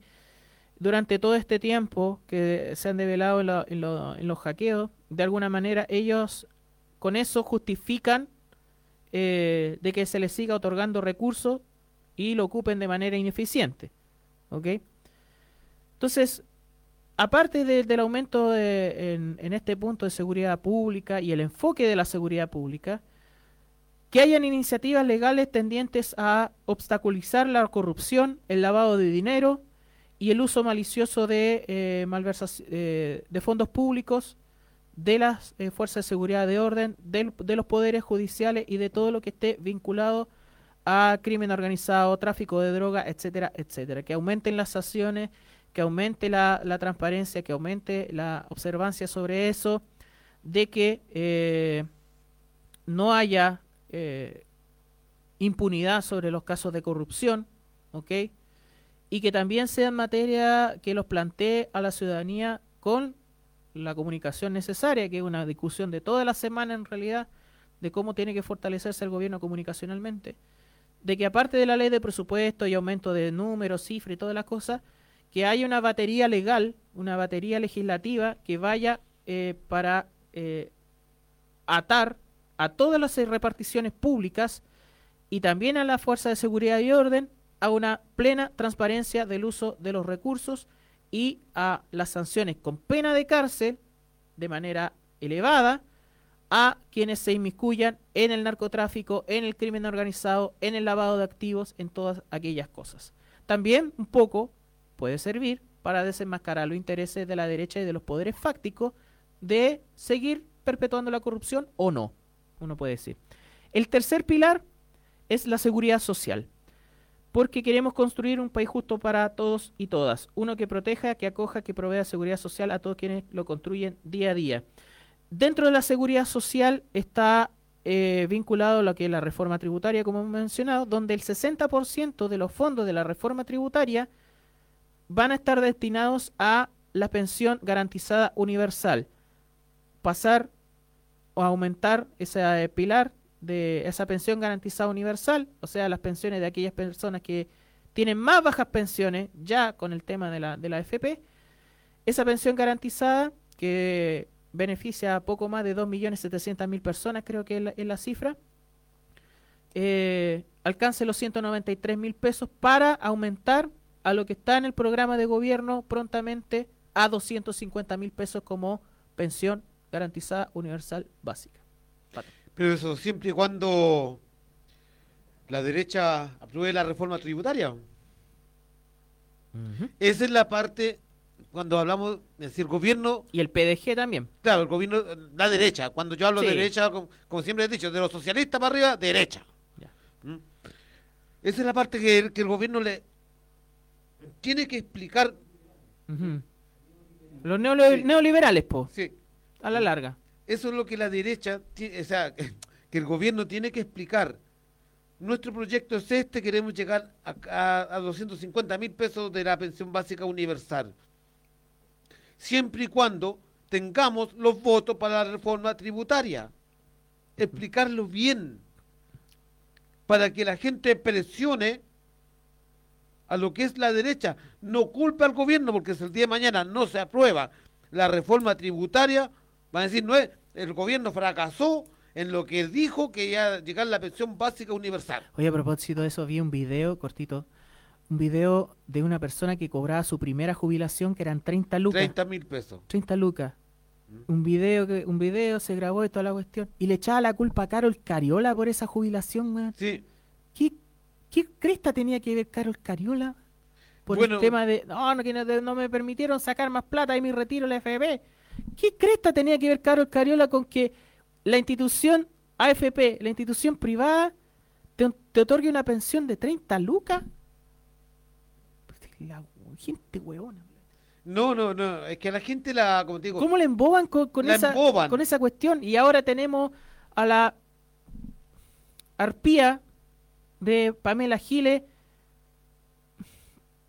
durante todo este tiempo que se han develado en, la- en lo- en los hackeos, de alguna manera ellos con eso justifican eh, de que se les siga otorgando recursos y lo ocupen de manera ineficiente. ¿Ok? Entonces, aparte de- del aumento de- en, en este punto de seguridad pública y el enfoque de la seguridad pública, que hayan iniciativas legales tendientes a obstaculizar la corrupción, el lavado de dinero y el uso malicioso de, eh, malversa- eh, de fondos públicos, de las eh, fuerzas de seguridad de orden, de los poderes judiciales y de todo lo que esté vinculado a crimen organizado, tráfico de droga, etcétera, etcétera. Que aumenten las sanciones, que aumente la, transparencia, que aumente la observancia sobre eso, de que no haya eh, impunidad sobre los casos de corrupción, ¿ok? Y que también sea materia que los plantee a la ciudadanía con la comunicación necesaria, que es una discusión de toda la semana en realidad, de cómo tiene que fortalecerse el gobierno comunicacionalmente, de que aparte de la ley de presupuesto y aumento de números, cifras y todas las cosas, que haya una batería legal, una batería legislativa que vaya eh, para eh, atar a todas las reparticiones públicas y también a la Fuerza de Seguridad y Orden a una plena transparencia del uso de los recursos y a las sanciones con pena de cárcel de manera elevada a quienes se inmiscuyan en el narcotráfico, en el crimen organizado, en el lavado de activos, en todas aquellas cosas. También un poco puede servir para desenmascarar los intereses de la derecha y de los poderes fácticos de seguir perpetuando la corrupción o no, uno puede decir. El tercer pilar es la seguridad social, porque queremos construir un país justo para todos y todas, uno que proteja, que acoja, que provea seguridad social a todos quienes lo construyen día a día. Dentro de la seguridad social está eh, vinculado lo que es la reforma tributaria, como hemos mencionado, donde el 60% de los fondos de la reforma tributaria van a estar destinados a la pensión garantizada universal. Pasar o aumentar ese eh, pilar de esa pensión garantizada universal, o sea, las pensiones de aquellas personas que tienen más bajas pensiones ya con el tema de la, de la FP, esa pensión garantizada que beneficia a poco más de 2.700.000 personas, creo que es la, cifra, eh, alcance los 193 mil pesos para aumentar a lo que está en el programa de gobierno prontamente a 250 mil pesos como pensión garantizada universal básica. Pero eso siempre y cuando la derecha apruebe la reforma tributaria. Esa es la parte cuando hablamos, es decir, gobierno... Y el PDG también. Claro, el gobierno, la derecha. Cuando yo hablo de Sí. derecha, como, como siempre he dicho, de los socialistas para arriba, derecha. ¿Mm? Esa es la parte que, el- que el gobierno le tiene que explicar. Los neoliberales, po. Sí. A la larga. Eso es lo que la derecha, o sea, que el gobierno tiene que explicar nuestro proyecto es este, queremos llegar a, a, a 250 mil pesos de la pensión básica universal. Siempre y cuando tengamos los votos para la reforma tributaria. Explicarlo bien, para que la gente presione a lo que es la derecha. No culpa al gobierno, porque si el día de mañana no se aprueba la reforma tributaria, van a decir, no es, el gobierno fracasó en lo que dijo que iba a llegar la pensión básica universal. Oye, a propósito de eso, vi un video cortito, un video de una persona que cobraba su primera jubilación, que eran 30 lucas. 30 mil pesos. 30 lucas. Un video que un video se grabó de toda la cuestión y le echaba la culpa a Carol Cariola por esa jubilación, weón. Sí. ¿Qué, ¿Qué cresta tenía que ver Carol Cariola? Por Bueno. el tema de, no, no, que no, me permitieron sacar más plata de mi retiro la FP. ¿Qué cresta tenía que ver Carol Cariola con que la institución AFP, la institución privada, te, te otorgue una pensión de 30 lucas? La gente huevona. No, no, no, es que a la gente la, como te digo, ¿Cómo le emboban con, con La esa, emboban. con esa cuestión? Y ahora tenemos a la arpía de Pamela Giles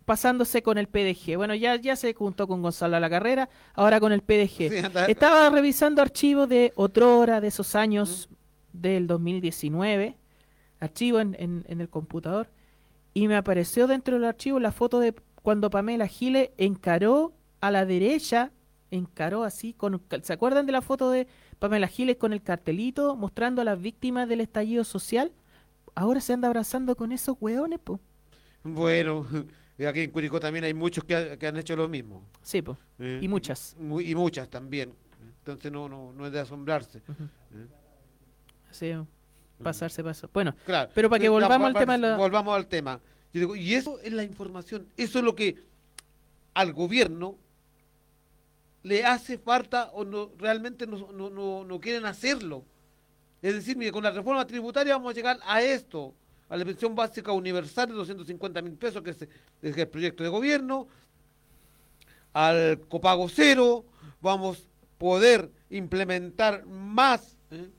pasándose con el PDG. Bueno, ya, ya se juntó con Gonzalo a la carrera, ahora con el PDG. Estaba revisando archivos de otrora, de esos años del 2019, archivo en, en- en el computador, y me apareció dentro del archivo la foto de cuando Pamela Giles encaró a la derecha, encaró así, con, ¿se acuerdan de la foto de Pamela Giles con el cartelito mostrando a las víctimas del estallido social? Ahora se anda abrazando con esos hueones, po. bueno, aquí en Curicó también hay muchos que, ha- que han hecho lo mismo. Sí, po. Eh, Y muchas. mu- y muchas también. Entonces no, no, no es de asombrarse. Eh. Sí, pasarse paso. Bueno, Claro. pero para que volvamos va- al tema la- Volvamos al tema. Yo digo, y eso es la información. Eso es lo que al gobierno le hace falta o no realmente no, no, no, no quieren hacerlo. Es decir, mire, con la reforma tributaria vamos a llegar a esto, a la pensión básica universal de 250 mil pesos, que es, es el proyecto de gobierno, al copago cero, vamos a poder implementar más ¿eh?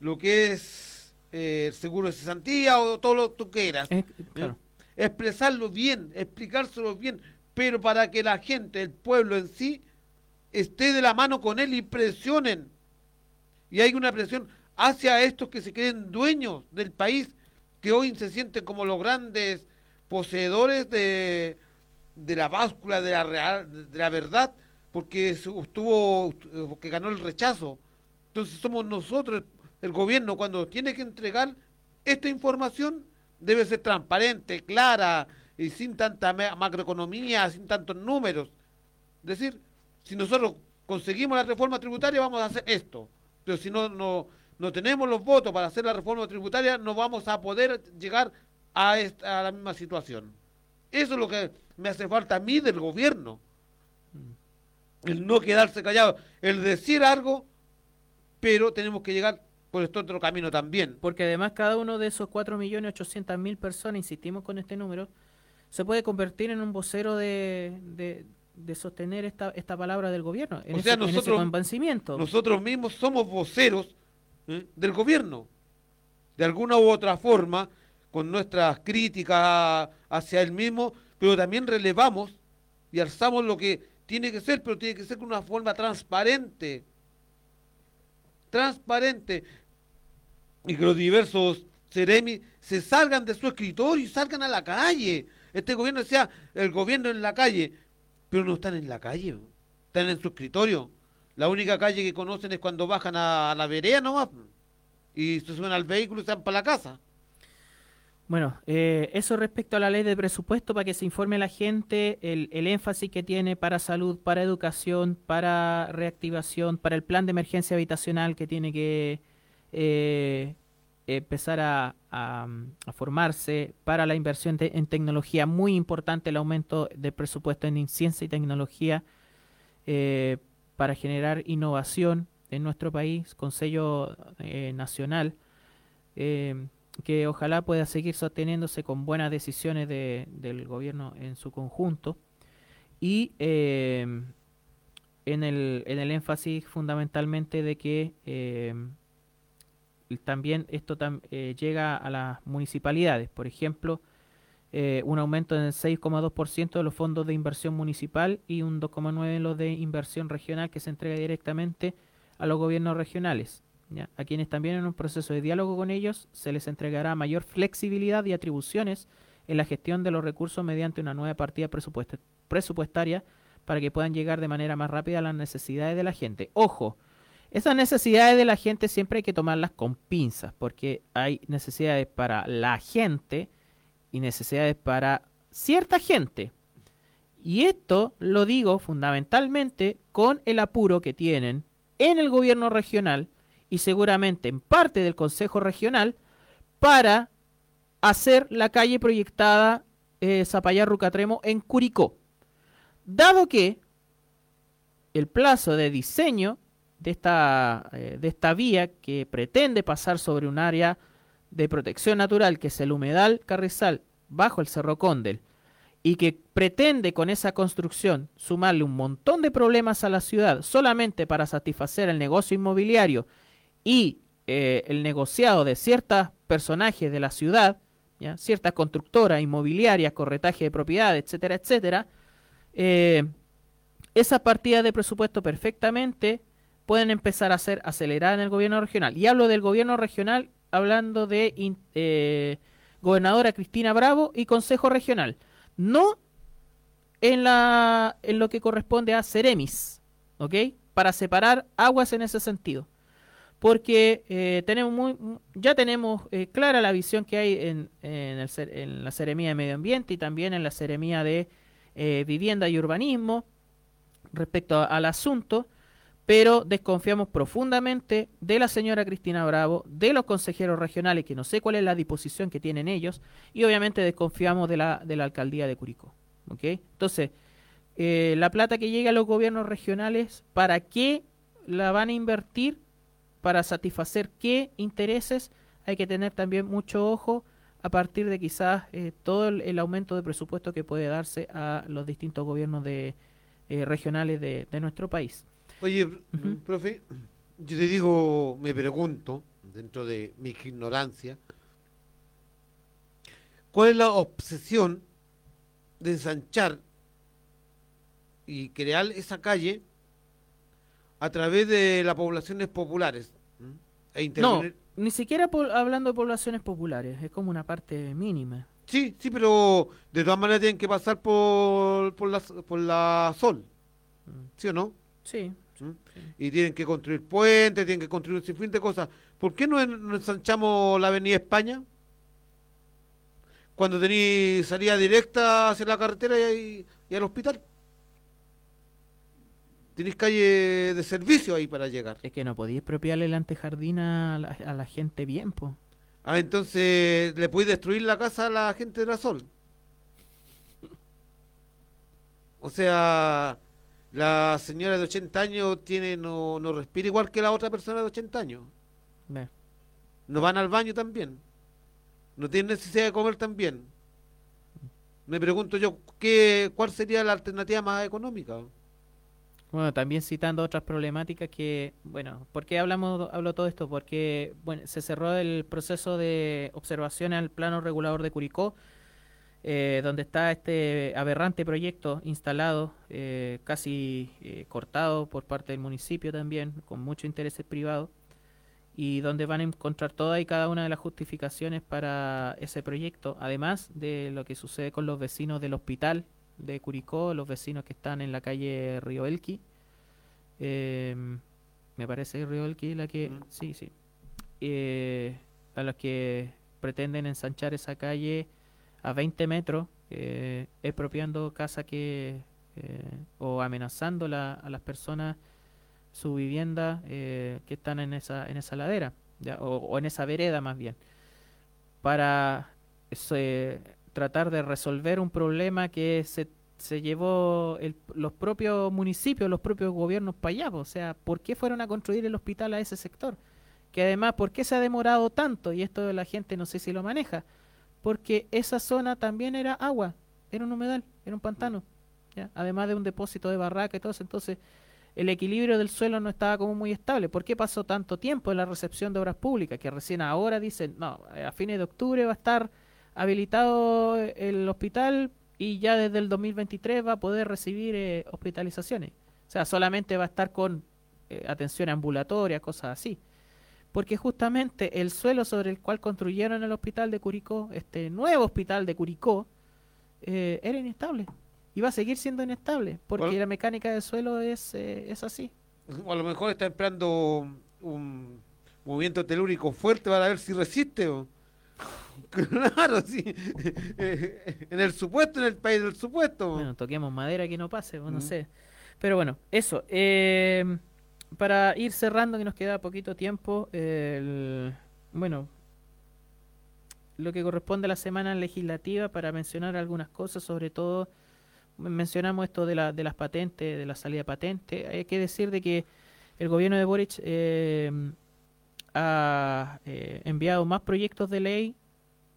lo que es eh, el seguro de cesantía o todo lo que tú quieras. Eh, claro. Expresarlo bien, explicárselo bien, pero para que la gente, el pueblo en sí, esté de la mano con él y presionen. Y hay una presión hacia estos que se creen dueños del país, que hoy se sienten como los grandes poseedores de, de la báscula de la, real, de la verdad, porque se obtuvo, que ganó el rechazo. Entonces somos nosotros, el gobierno, cuando tiene que entregar esta información, debe ser transparente, clara y sin tanta ma- macroeconomía, sin tantos números. Es decir, si nosotros conseguimos la reforma tributaria, vamos a hacer esto. Pero si no, no, no tenemos los votos para hacer la reforma tributaria, no vamos a poder llegar a, esta, a la misma situación. Eso es lo que me hace falta a mí del gobierno. El no quedarse callado, el decir algo, pero tenemos que llegar por este otro camino también. Porque además cada uno de esos 4.800.000 personas, insistimos con este número, se puede convertir en un vocero de, de, de sostener esta, esta palabra del gobierno, en, O ese, sea, en ese nosotros- convencimiento. Nosotros mismos somos voceros ¿eh? del gobierno. De alguna u otra forma, con nuestras críticas hacia él mismo, pero también relevamos y alzamos lo que tiene que ser, pero tiene que ser con una forma transparente. Transparente. Y que los diversos Ceremi se salgan de su escritorio y salgan a la calle. Este gobierno decía, el gobierno en la calle, pero no están en la calle, están en su escritorio. La única calle que conocen es cuando bajan a, la vereda nomás y se suben al vehículo y se van para la casa. Bueno, eh, eso respecto a la ley de presupuesto, para que se informe a la gente el, el énfasis que tiene para salud, para educación, para reactivación, para el plan de emergencia habitacional que tiene que eh, empezar a, a- a formarse, para la inversión en tecnología, muy importante el aumento de presupuesto en ciencia y tecnología, eh, para generar innovación en nuestro país con sello eh, nacional. eh, que ojalá pueda seguir sosteniéndose con buenas decisiones de- del gobierno en su conjunto y eh, en, el, en el énfasis fundamentalmente de que también esto tam- llega a las municipalidades. Por ejemplo, eh, un aumento en el 6,2% de los fondos de inversión municipal y un 2,9% en los de inversión regional que se entrega directamente a los gobiernos regionales. ¿ya? A quienes también en un proceso de diálogo con ellos se les entregará mayor flexibilidad y atribuciones en la gestión de los recursos mediante una nueva partida presupuest- presupuestaria para que puedan llegar de manera más rápida a las necesidades de la gente. Ojo, esas necesidades de la gente siempre hay que tomarlas con pinzas, porque hay necesidades para la gente y necesidades para cierta gente. Y esto lo digo fundamentalmente con el apuro que tienen en el gobierno regional y seguramente en parte del Consejo Regional para hacer la calle proyectada eh, Zapallar-Rucatremo en Curicó. Dado que el plazo de diseño de esta, eh, de esta vía que pretende pasar sobre un área de protección natural que es el humedal Carrizal bajo el Cerro Condel y que pretende con esa construcción sumarle un montón de problemas a la ciudad solamente para satisfacer el negocio inmobiliario y eh, el negociado de ciertos personajes de la ciudad, ¿ya? ciertas constructoras inmobiliarias, corretaje de propiedades, etcétera, etcétera, eh, esas partidas de presupuesto perfectamente pueden empezar a ser aceleradas en el gobierno regional. Y hablo del gobierno regional hablando de eh, gobernadora Cristina Bravo y consejo regional. No en, la, en lo que corresponde a Ceremis, ¿ok? Para separar aguas en ese sentido. Porque eh, tenemos muy, ya tenemos eh, clara la visión que hay en, en, el en la Seremía de Medio Ambiente y también en la Seremía de eh, Vivienda y Urbanismo respecto al asunto, pero desconfiamos profundamente de la señora Cristina Bravo, de los consejeros regionales, que no sé cuál es la disposición que tienen ellos, y obviamente desconfiamos de la, de la alcaldía de Curicó. Entonces, eh, la plata que llega a los gobiernos regionales, ¿para qué la van a invertir? ¿Para satisfacer qué intereses? Hay que tener también mucho ojo a partir de quizás eh, todo el, aumento de presupuesto que puede darse a los distintos gobiernos eh, regionales de nuestro país. Oye, profe, yo te digo, me pregunto, dentro de mi ignorancia, ¿cuál es la obsesión de ensanchar y crear esa calle a través de las poblaciones populares? E No, intervenir- ni siquiera hablando de poblaciones populares, es como una parte mínima. Sí, sí, pero de todas maneras tienen que pasar por, por, la, por la sol, ¿sí o no? Sí. ¿Mm? Y tienen que construir puentes, tienen que construir un sinfín de cosas. ¿Por qué no, en- no ensanchamos la avenida España? Cuando tenéis salida directa hacia la carretera y, y al hospital. Tenéis calle de servicio ahí para llegar. Es que no podéis expropiarle el antejardín a la, a la gente bien, pues. Ah, entonces le podéis destruir la casa a la gente de la Sol. O sea, la señora de 80 años tiene no, no respira igual que la otra persona de 80 años. Ve. No van al baño también. No tienen necesidad de comer también. Me pregunto yo, ¿qué, ¿cuál sería la alternativa más económica? Bueno, también citando otras problemáticas que, bueno, ¿por qué hablamos, hablo todo esto? Porque, bueno, se cerró el proceso de observación al plano regulador de Curicó, eh, donde está este aberrante proyecto instalado, eh, casi eh, cortado por parte del municipio también, con muchos intereses privados, y donde van a encontrar toda y cada una de las justificaciones para ese proyecto, además de lo que sucede con los vecinos del hospital de Curicó, los vecinos que están en la calle Río Elqui. Eh, me parece Río Elqui la que... Sí, sí. Eh, a los que pretenden ensanchar esa calle a 20 metros, eh, expropiando casa que... eh, o amenazando la- a las personas su vivienda eh, que están en esa, en esa ladera, o, en esa vereda más bien, para se- tratar de resolver un problema que se, se llevó los propios municipios, los propios gobiernos para allá. O sea, ¿por qué fueron a construir el hospital a ese sector? Que además, ¿por qué se ha demorado tanto? Y esto la gente no sé si lo maneja. Porque esa zona también era agua, era un humedal, era un pantano. ¿ya? Además de un depósito de barraca y todo eso. Entonces, el equilibrio del suelo no estaba como muy estable. ¿Por qué pasó tanto tiempo en la recepción de obras públicas? Que recién ahora dicen, no, a fines de octubre va a estar habilitado el hospital y ya desde el 2023 va a poder recibir eh, hospitalizaciones. O sea, solamente va a estar con eh, atención ambulatoria, cosas así. Porque justamente el suelo sobre el cual construyeron el hospital de Curicó, este nuevo hospital de Curicó, eh, era inestable. Y va a seguir siendo inestable, porque Bueno. la mecánica del suelo es, eh, es así. A lo mejor está esperando un movimiento telúrico fuerte para ver si resiste. o- Claro, sí. Eh, en el supuesto, en el país del supuesto. Bueno, toquemos madera que no pase, no sé. Pero bueno, eso. eh, para ir cerrando, que nos queda poquito tiempo, el- bueno, lo que corresponde a la semana legislativa para mencionar algunas cosas, sobre todo men- mencionamos esto de, de las patentes, de la salida patente. Hay que decir de que el gobierno de Boric eh, ha eh, enviado más proyectos de ley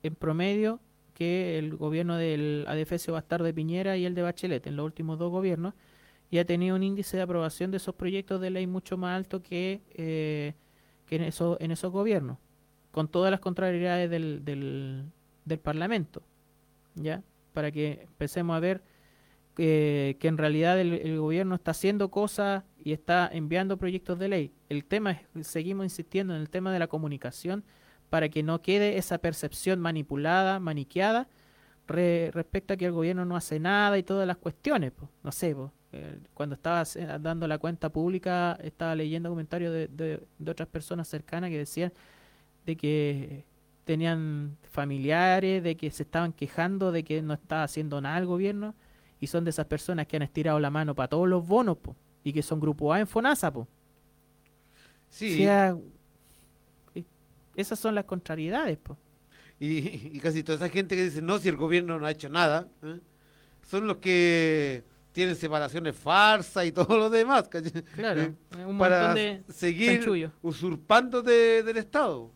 en promedio que el gobierno del Adefesio Bastardo de Piñera y el de Bachelet en los últimos dos gobiernos y ha tenido un índice de aprobación de esos proyectos de ley mucho más alto que, eh, que en, eso, en esos gobiernos, con todas las contrariedades del, del, del Parlamento, ¿ya? Para que empecemos a ver que, que en realidad el, el gobierno está haciendo cosas y está enviando proyectos de ley. El tema es, seguimos insistiendo en el tema de la comunicación para que no quede esa percepción manipulada, maniqueada, re- respecto a que el gobierno no hace nada y todas las cuestiones. po. No sé, po, eh, cuando estaba hace- dando la cuenta pública, estaba leyendo comentarios de, de- de otras personas cercanas que decían de que tenían familiares, de que se estaban quejando de que no estaba haciendo nada el gobierno, y son de esas personas que han estirado la mano para todos los bonos, po, y que son grupo A en FONASA, po. Sí. O sea, eh, esas son las contrariedades, po. Y, y casi toda esa gente que dice, no, si el gobierno no ha hecho nada, ¿eh? son los que tienen separaciones falsas y todo lo demás. ¿cachai? Claro, Eh, un para montón de seguir chanchullo. usurpando de- del Estado.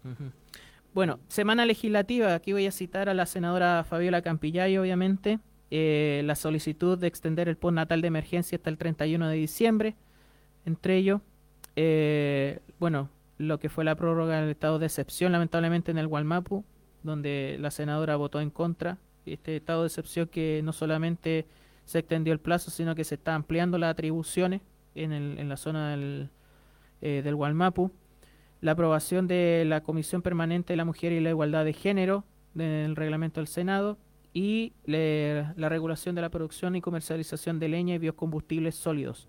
Bueno, semana legislativa, aquí voy a citar a la senadora Fabiola Campillay, obviamente, eh, la solicitud de extender el postnatal de emergencia hasta el 31 de diciembre, entre ellos, eh, bueno, lo que fue la prórroga del estado de excepción, lamentablemente en el Gualmapu, donde la senadora votó en contra, este estado de excepción que no solamente se extendió el plazo, sino que se está ampliando las atribuciones en, el- en la zona del, eh, del la aprobación de la Comisión Permanente de la Mujer y la Igualdad de Género del reglamento del Senado y le- la regulación de la producción y comercialización de leña y biocombustibles sólidos.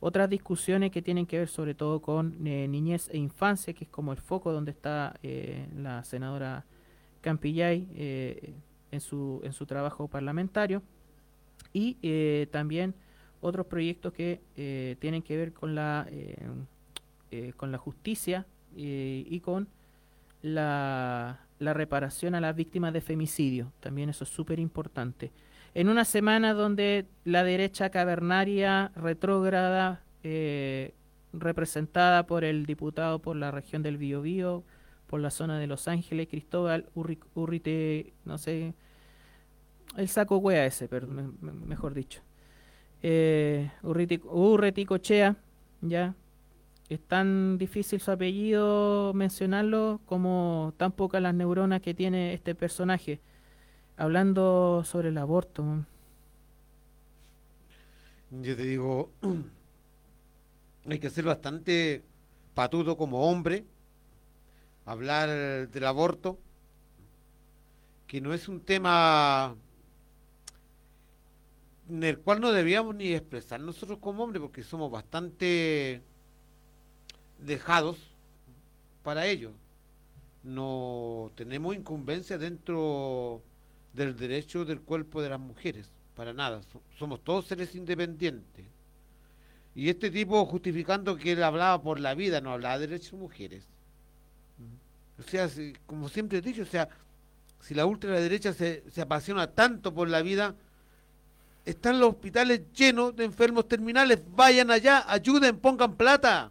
Otras discusiones que tienen que ver sobre todo con eh, niñez e infancia, que es como el foco donde está eh, la senadora Campillay eh, en, su, en su trabajo parlamentario. Y eh, también otros proyectos que eh, tienen que ver con la, eh, eh, con la justicia y con la, la reparación a las víctimas de femicidio. También eso es súper importante. En una semana donde la derecha cavernaria, retrógrada, representada por el diputado por la región del Biobío, por la zona de Los Ángeles, Cristóbal Urri- Urrite, no sé, el saco wea ese, me- mejor dicho. Eh, Urreticochea, ya, es tan difícil su apellido mencionarlo como tan pocas las neuronas que tiene este personaje. Hablando sobre el aborto. Yo te digo, hay que ser bastante patudo como hombre, hablar del aborto, que no es un tema en el cual no debíamos ni expresar nosotros como hombres, porque somos bastante dejados para ello. No tenemos incumbencia dentro del derecho del cuerpo de las mujeres, para nada. So- Somos todos seres independientes. Y este tipo justificando que él hablaba por la vida, no hablaba de derechos de mujeres. O sea, si- como siempre he dicho, o sea, si la ultraderecha se, se apasiona tanto por la vida, están los hospitales llenos de enfermos terminales, vayan allá, ayuden, pongan plata.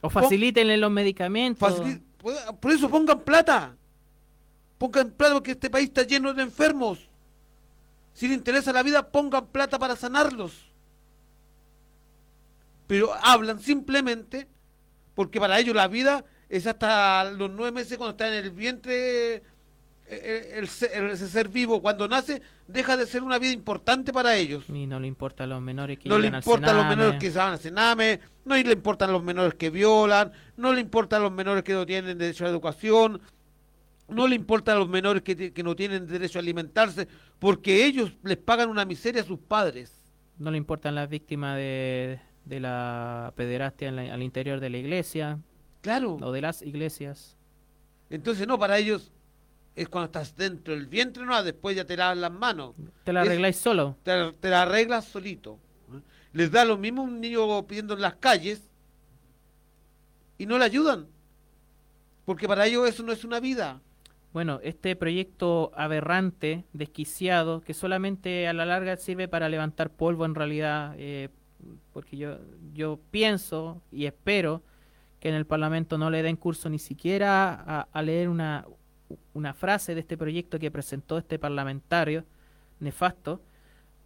O facilítenle los medicamentos. Por- eso pongan plata. Pongan plata porque este país está lleno de enfermos. Si le interesa la vida, pongan plata para sanarlos. pero hablan simplemente porque para ellos la vida es hasta los nueve meses cuando está en el vientre el, el, ese ser vivo cuando nace deja de ser una vida importante para ellos. Y no le importa a los menores que No le importa a los menores que se van al cename, no le importan a los menores que violan, no le importa a los menores que no tienen derecho a la educación, no le importa a los menores que, que no tienen derecho a alimentarse, porque ellos les pagan una miseria a sus padres. No le importan las víctimas de, de la pederastia en la, al interior de la iglesia. Claro. O de las iglesias. Entonces, no, para ellos es cuando estás dentro del vientre, no, después ya te lavas las manos. ¿Te la arregláis solo? Te, te, la arreglas solito. Les da lo mismo un niño pidiendo en las calles y no le ayudan. Porque para ellos eso no es una vida. Bueno, este proyecto aberrante, desquiciado, que solamente a la larga sirve para levantar polvo en realidad, eh, porque yo, yo pienso y espero que en el Parlamento no le den curso ni siquiera a, a leer una, una frase de este proyecto que presentó este parlamentario nefasto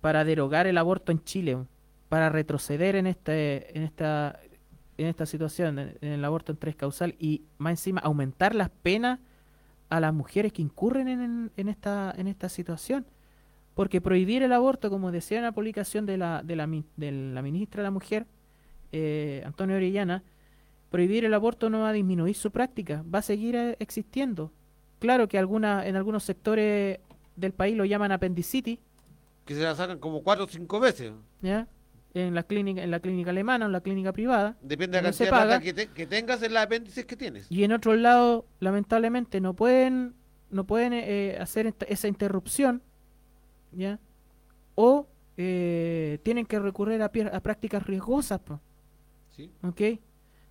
para derogar el aborto en Chile, para retroceder en este en esta en esta situación, en, el aborto en tres causal y más encima aumentar las penas a las mujeres que incurren en, en, esta en esta situación. Porque prohibir el aborto, como decía en la publicación de la, de la, de la ministra de la Mujer, eh, Antonio Orellana, prohibir el aborto no va a disminuir su práctica, va a seguir eh, existiendo. Claro que alguna, en algunos sectores del país lo llaman apendicitis. Que se la sacan como cuatro o cinco veces. ¿Ya? En la clínica, en la clínica alemana o en la clínica privada. Depende de la cantidad de plata que, te, que, tengas en la apéndice que tienes. Y en otros lados, lamentablemente, no pueden, no pueden eh, hacer esa interrupción. ¿Ya? O eh, tienen que recurrir a, a prácticas riesgosas. Po. ¿Sí? ¿Ok?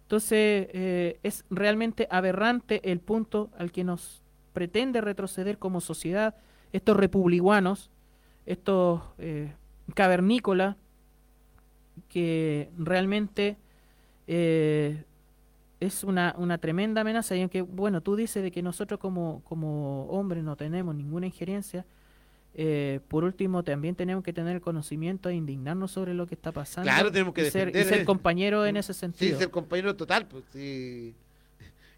Entonces, eh, es realmente aberrante el punto al que nos pretende retroceder como sociedad estos republicanos, estos eh, cavernícolas, que realmente eh, es una, una tremenda amenaza. Y aunque, bueno, tú dices de que nosotros como, como hombres no tenemos ninguna injerencia, eh, por último, también tenemos que tener el conocimiento e indignarnos sobre lo que está pasando. Claro, tenemos que y ser, y ser compañero en ese sentido. Sí, ser compañero total. Pues, sí.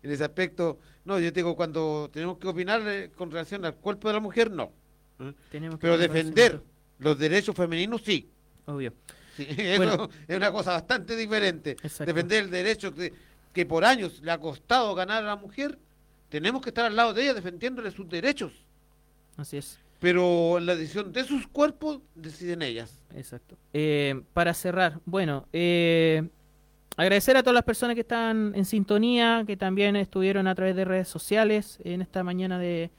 En ese aspecto, no, yo digo, cuando tenemos que opinar eh, con relación al cuerpo de la mujer, no. ¿eh? Tenemos que Pero defender los derechos femeninos, sí. Obvio. Sí, eso bueno, es una cosa bastante diferente. Exacto. Defender el derecho que, que por años le ha costado ganar a la mujer, tenemos que estar al lado de ella defendiéndole sus derechos. Así es pero la decisión de sus cuerpos deciden ellas. Exacto. Eh, para cerrar, bueno, eh, agradecer a todas las personas que están en sintonía, que también estuvieron a través de redes sociales en esta mañana de,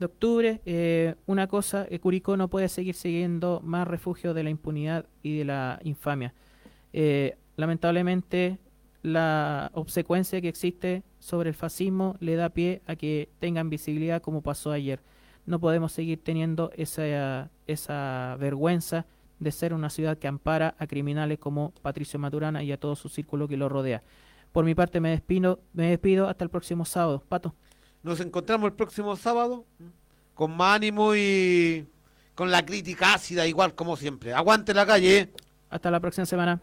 octubre. Eh, una cosa, eh, Curicó no puede seguir siguiendo más refugio de la impunidad y de la infamia. Eh, lamentablemente, la obsecuencia que existe sobre el fascismo le da pie a que tengan visibilidad como pasó ayer no podemos seguir teniendo esa, esa vergüenza de ser una ciudad que ampara a criminales como Patricio Maturana y a todo su círculo que lo rodea. Por mi parte me despido, me despido hasta el próximo sábado. Pato. Nos encontramos el próximo sábado con más ánimo y con la crítica ácida igual como siempre. Aguante la calle. Hasta la próxima semana.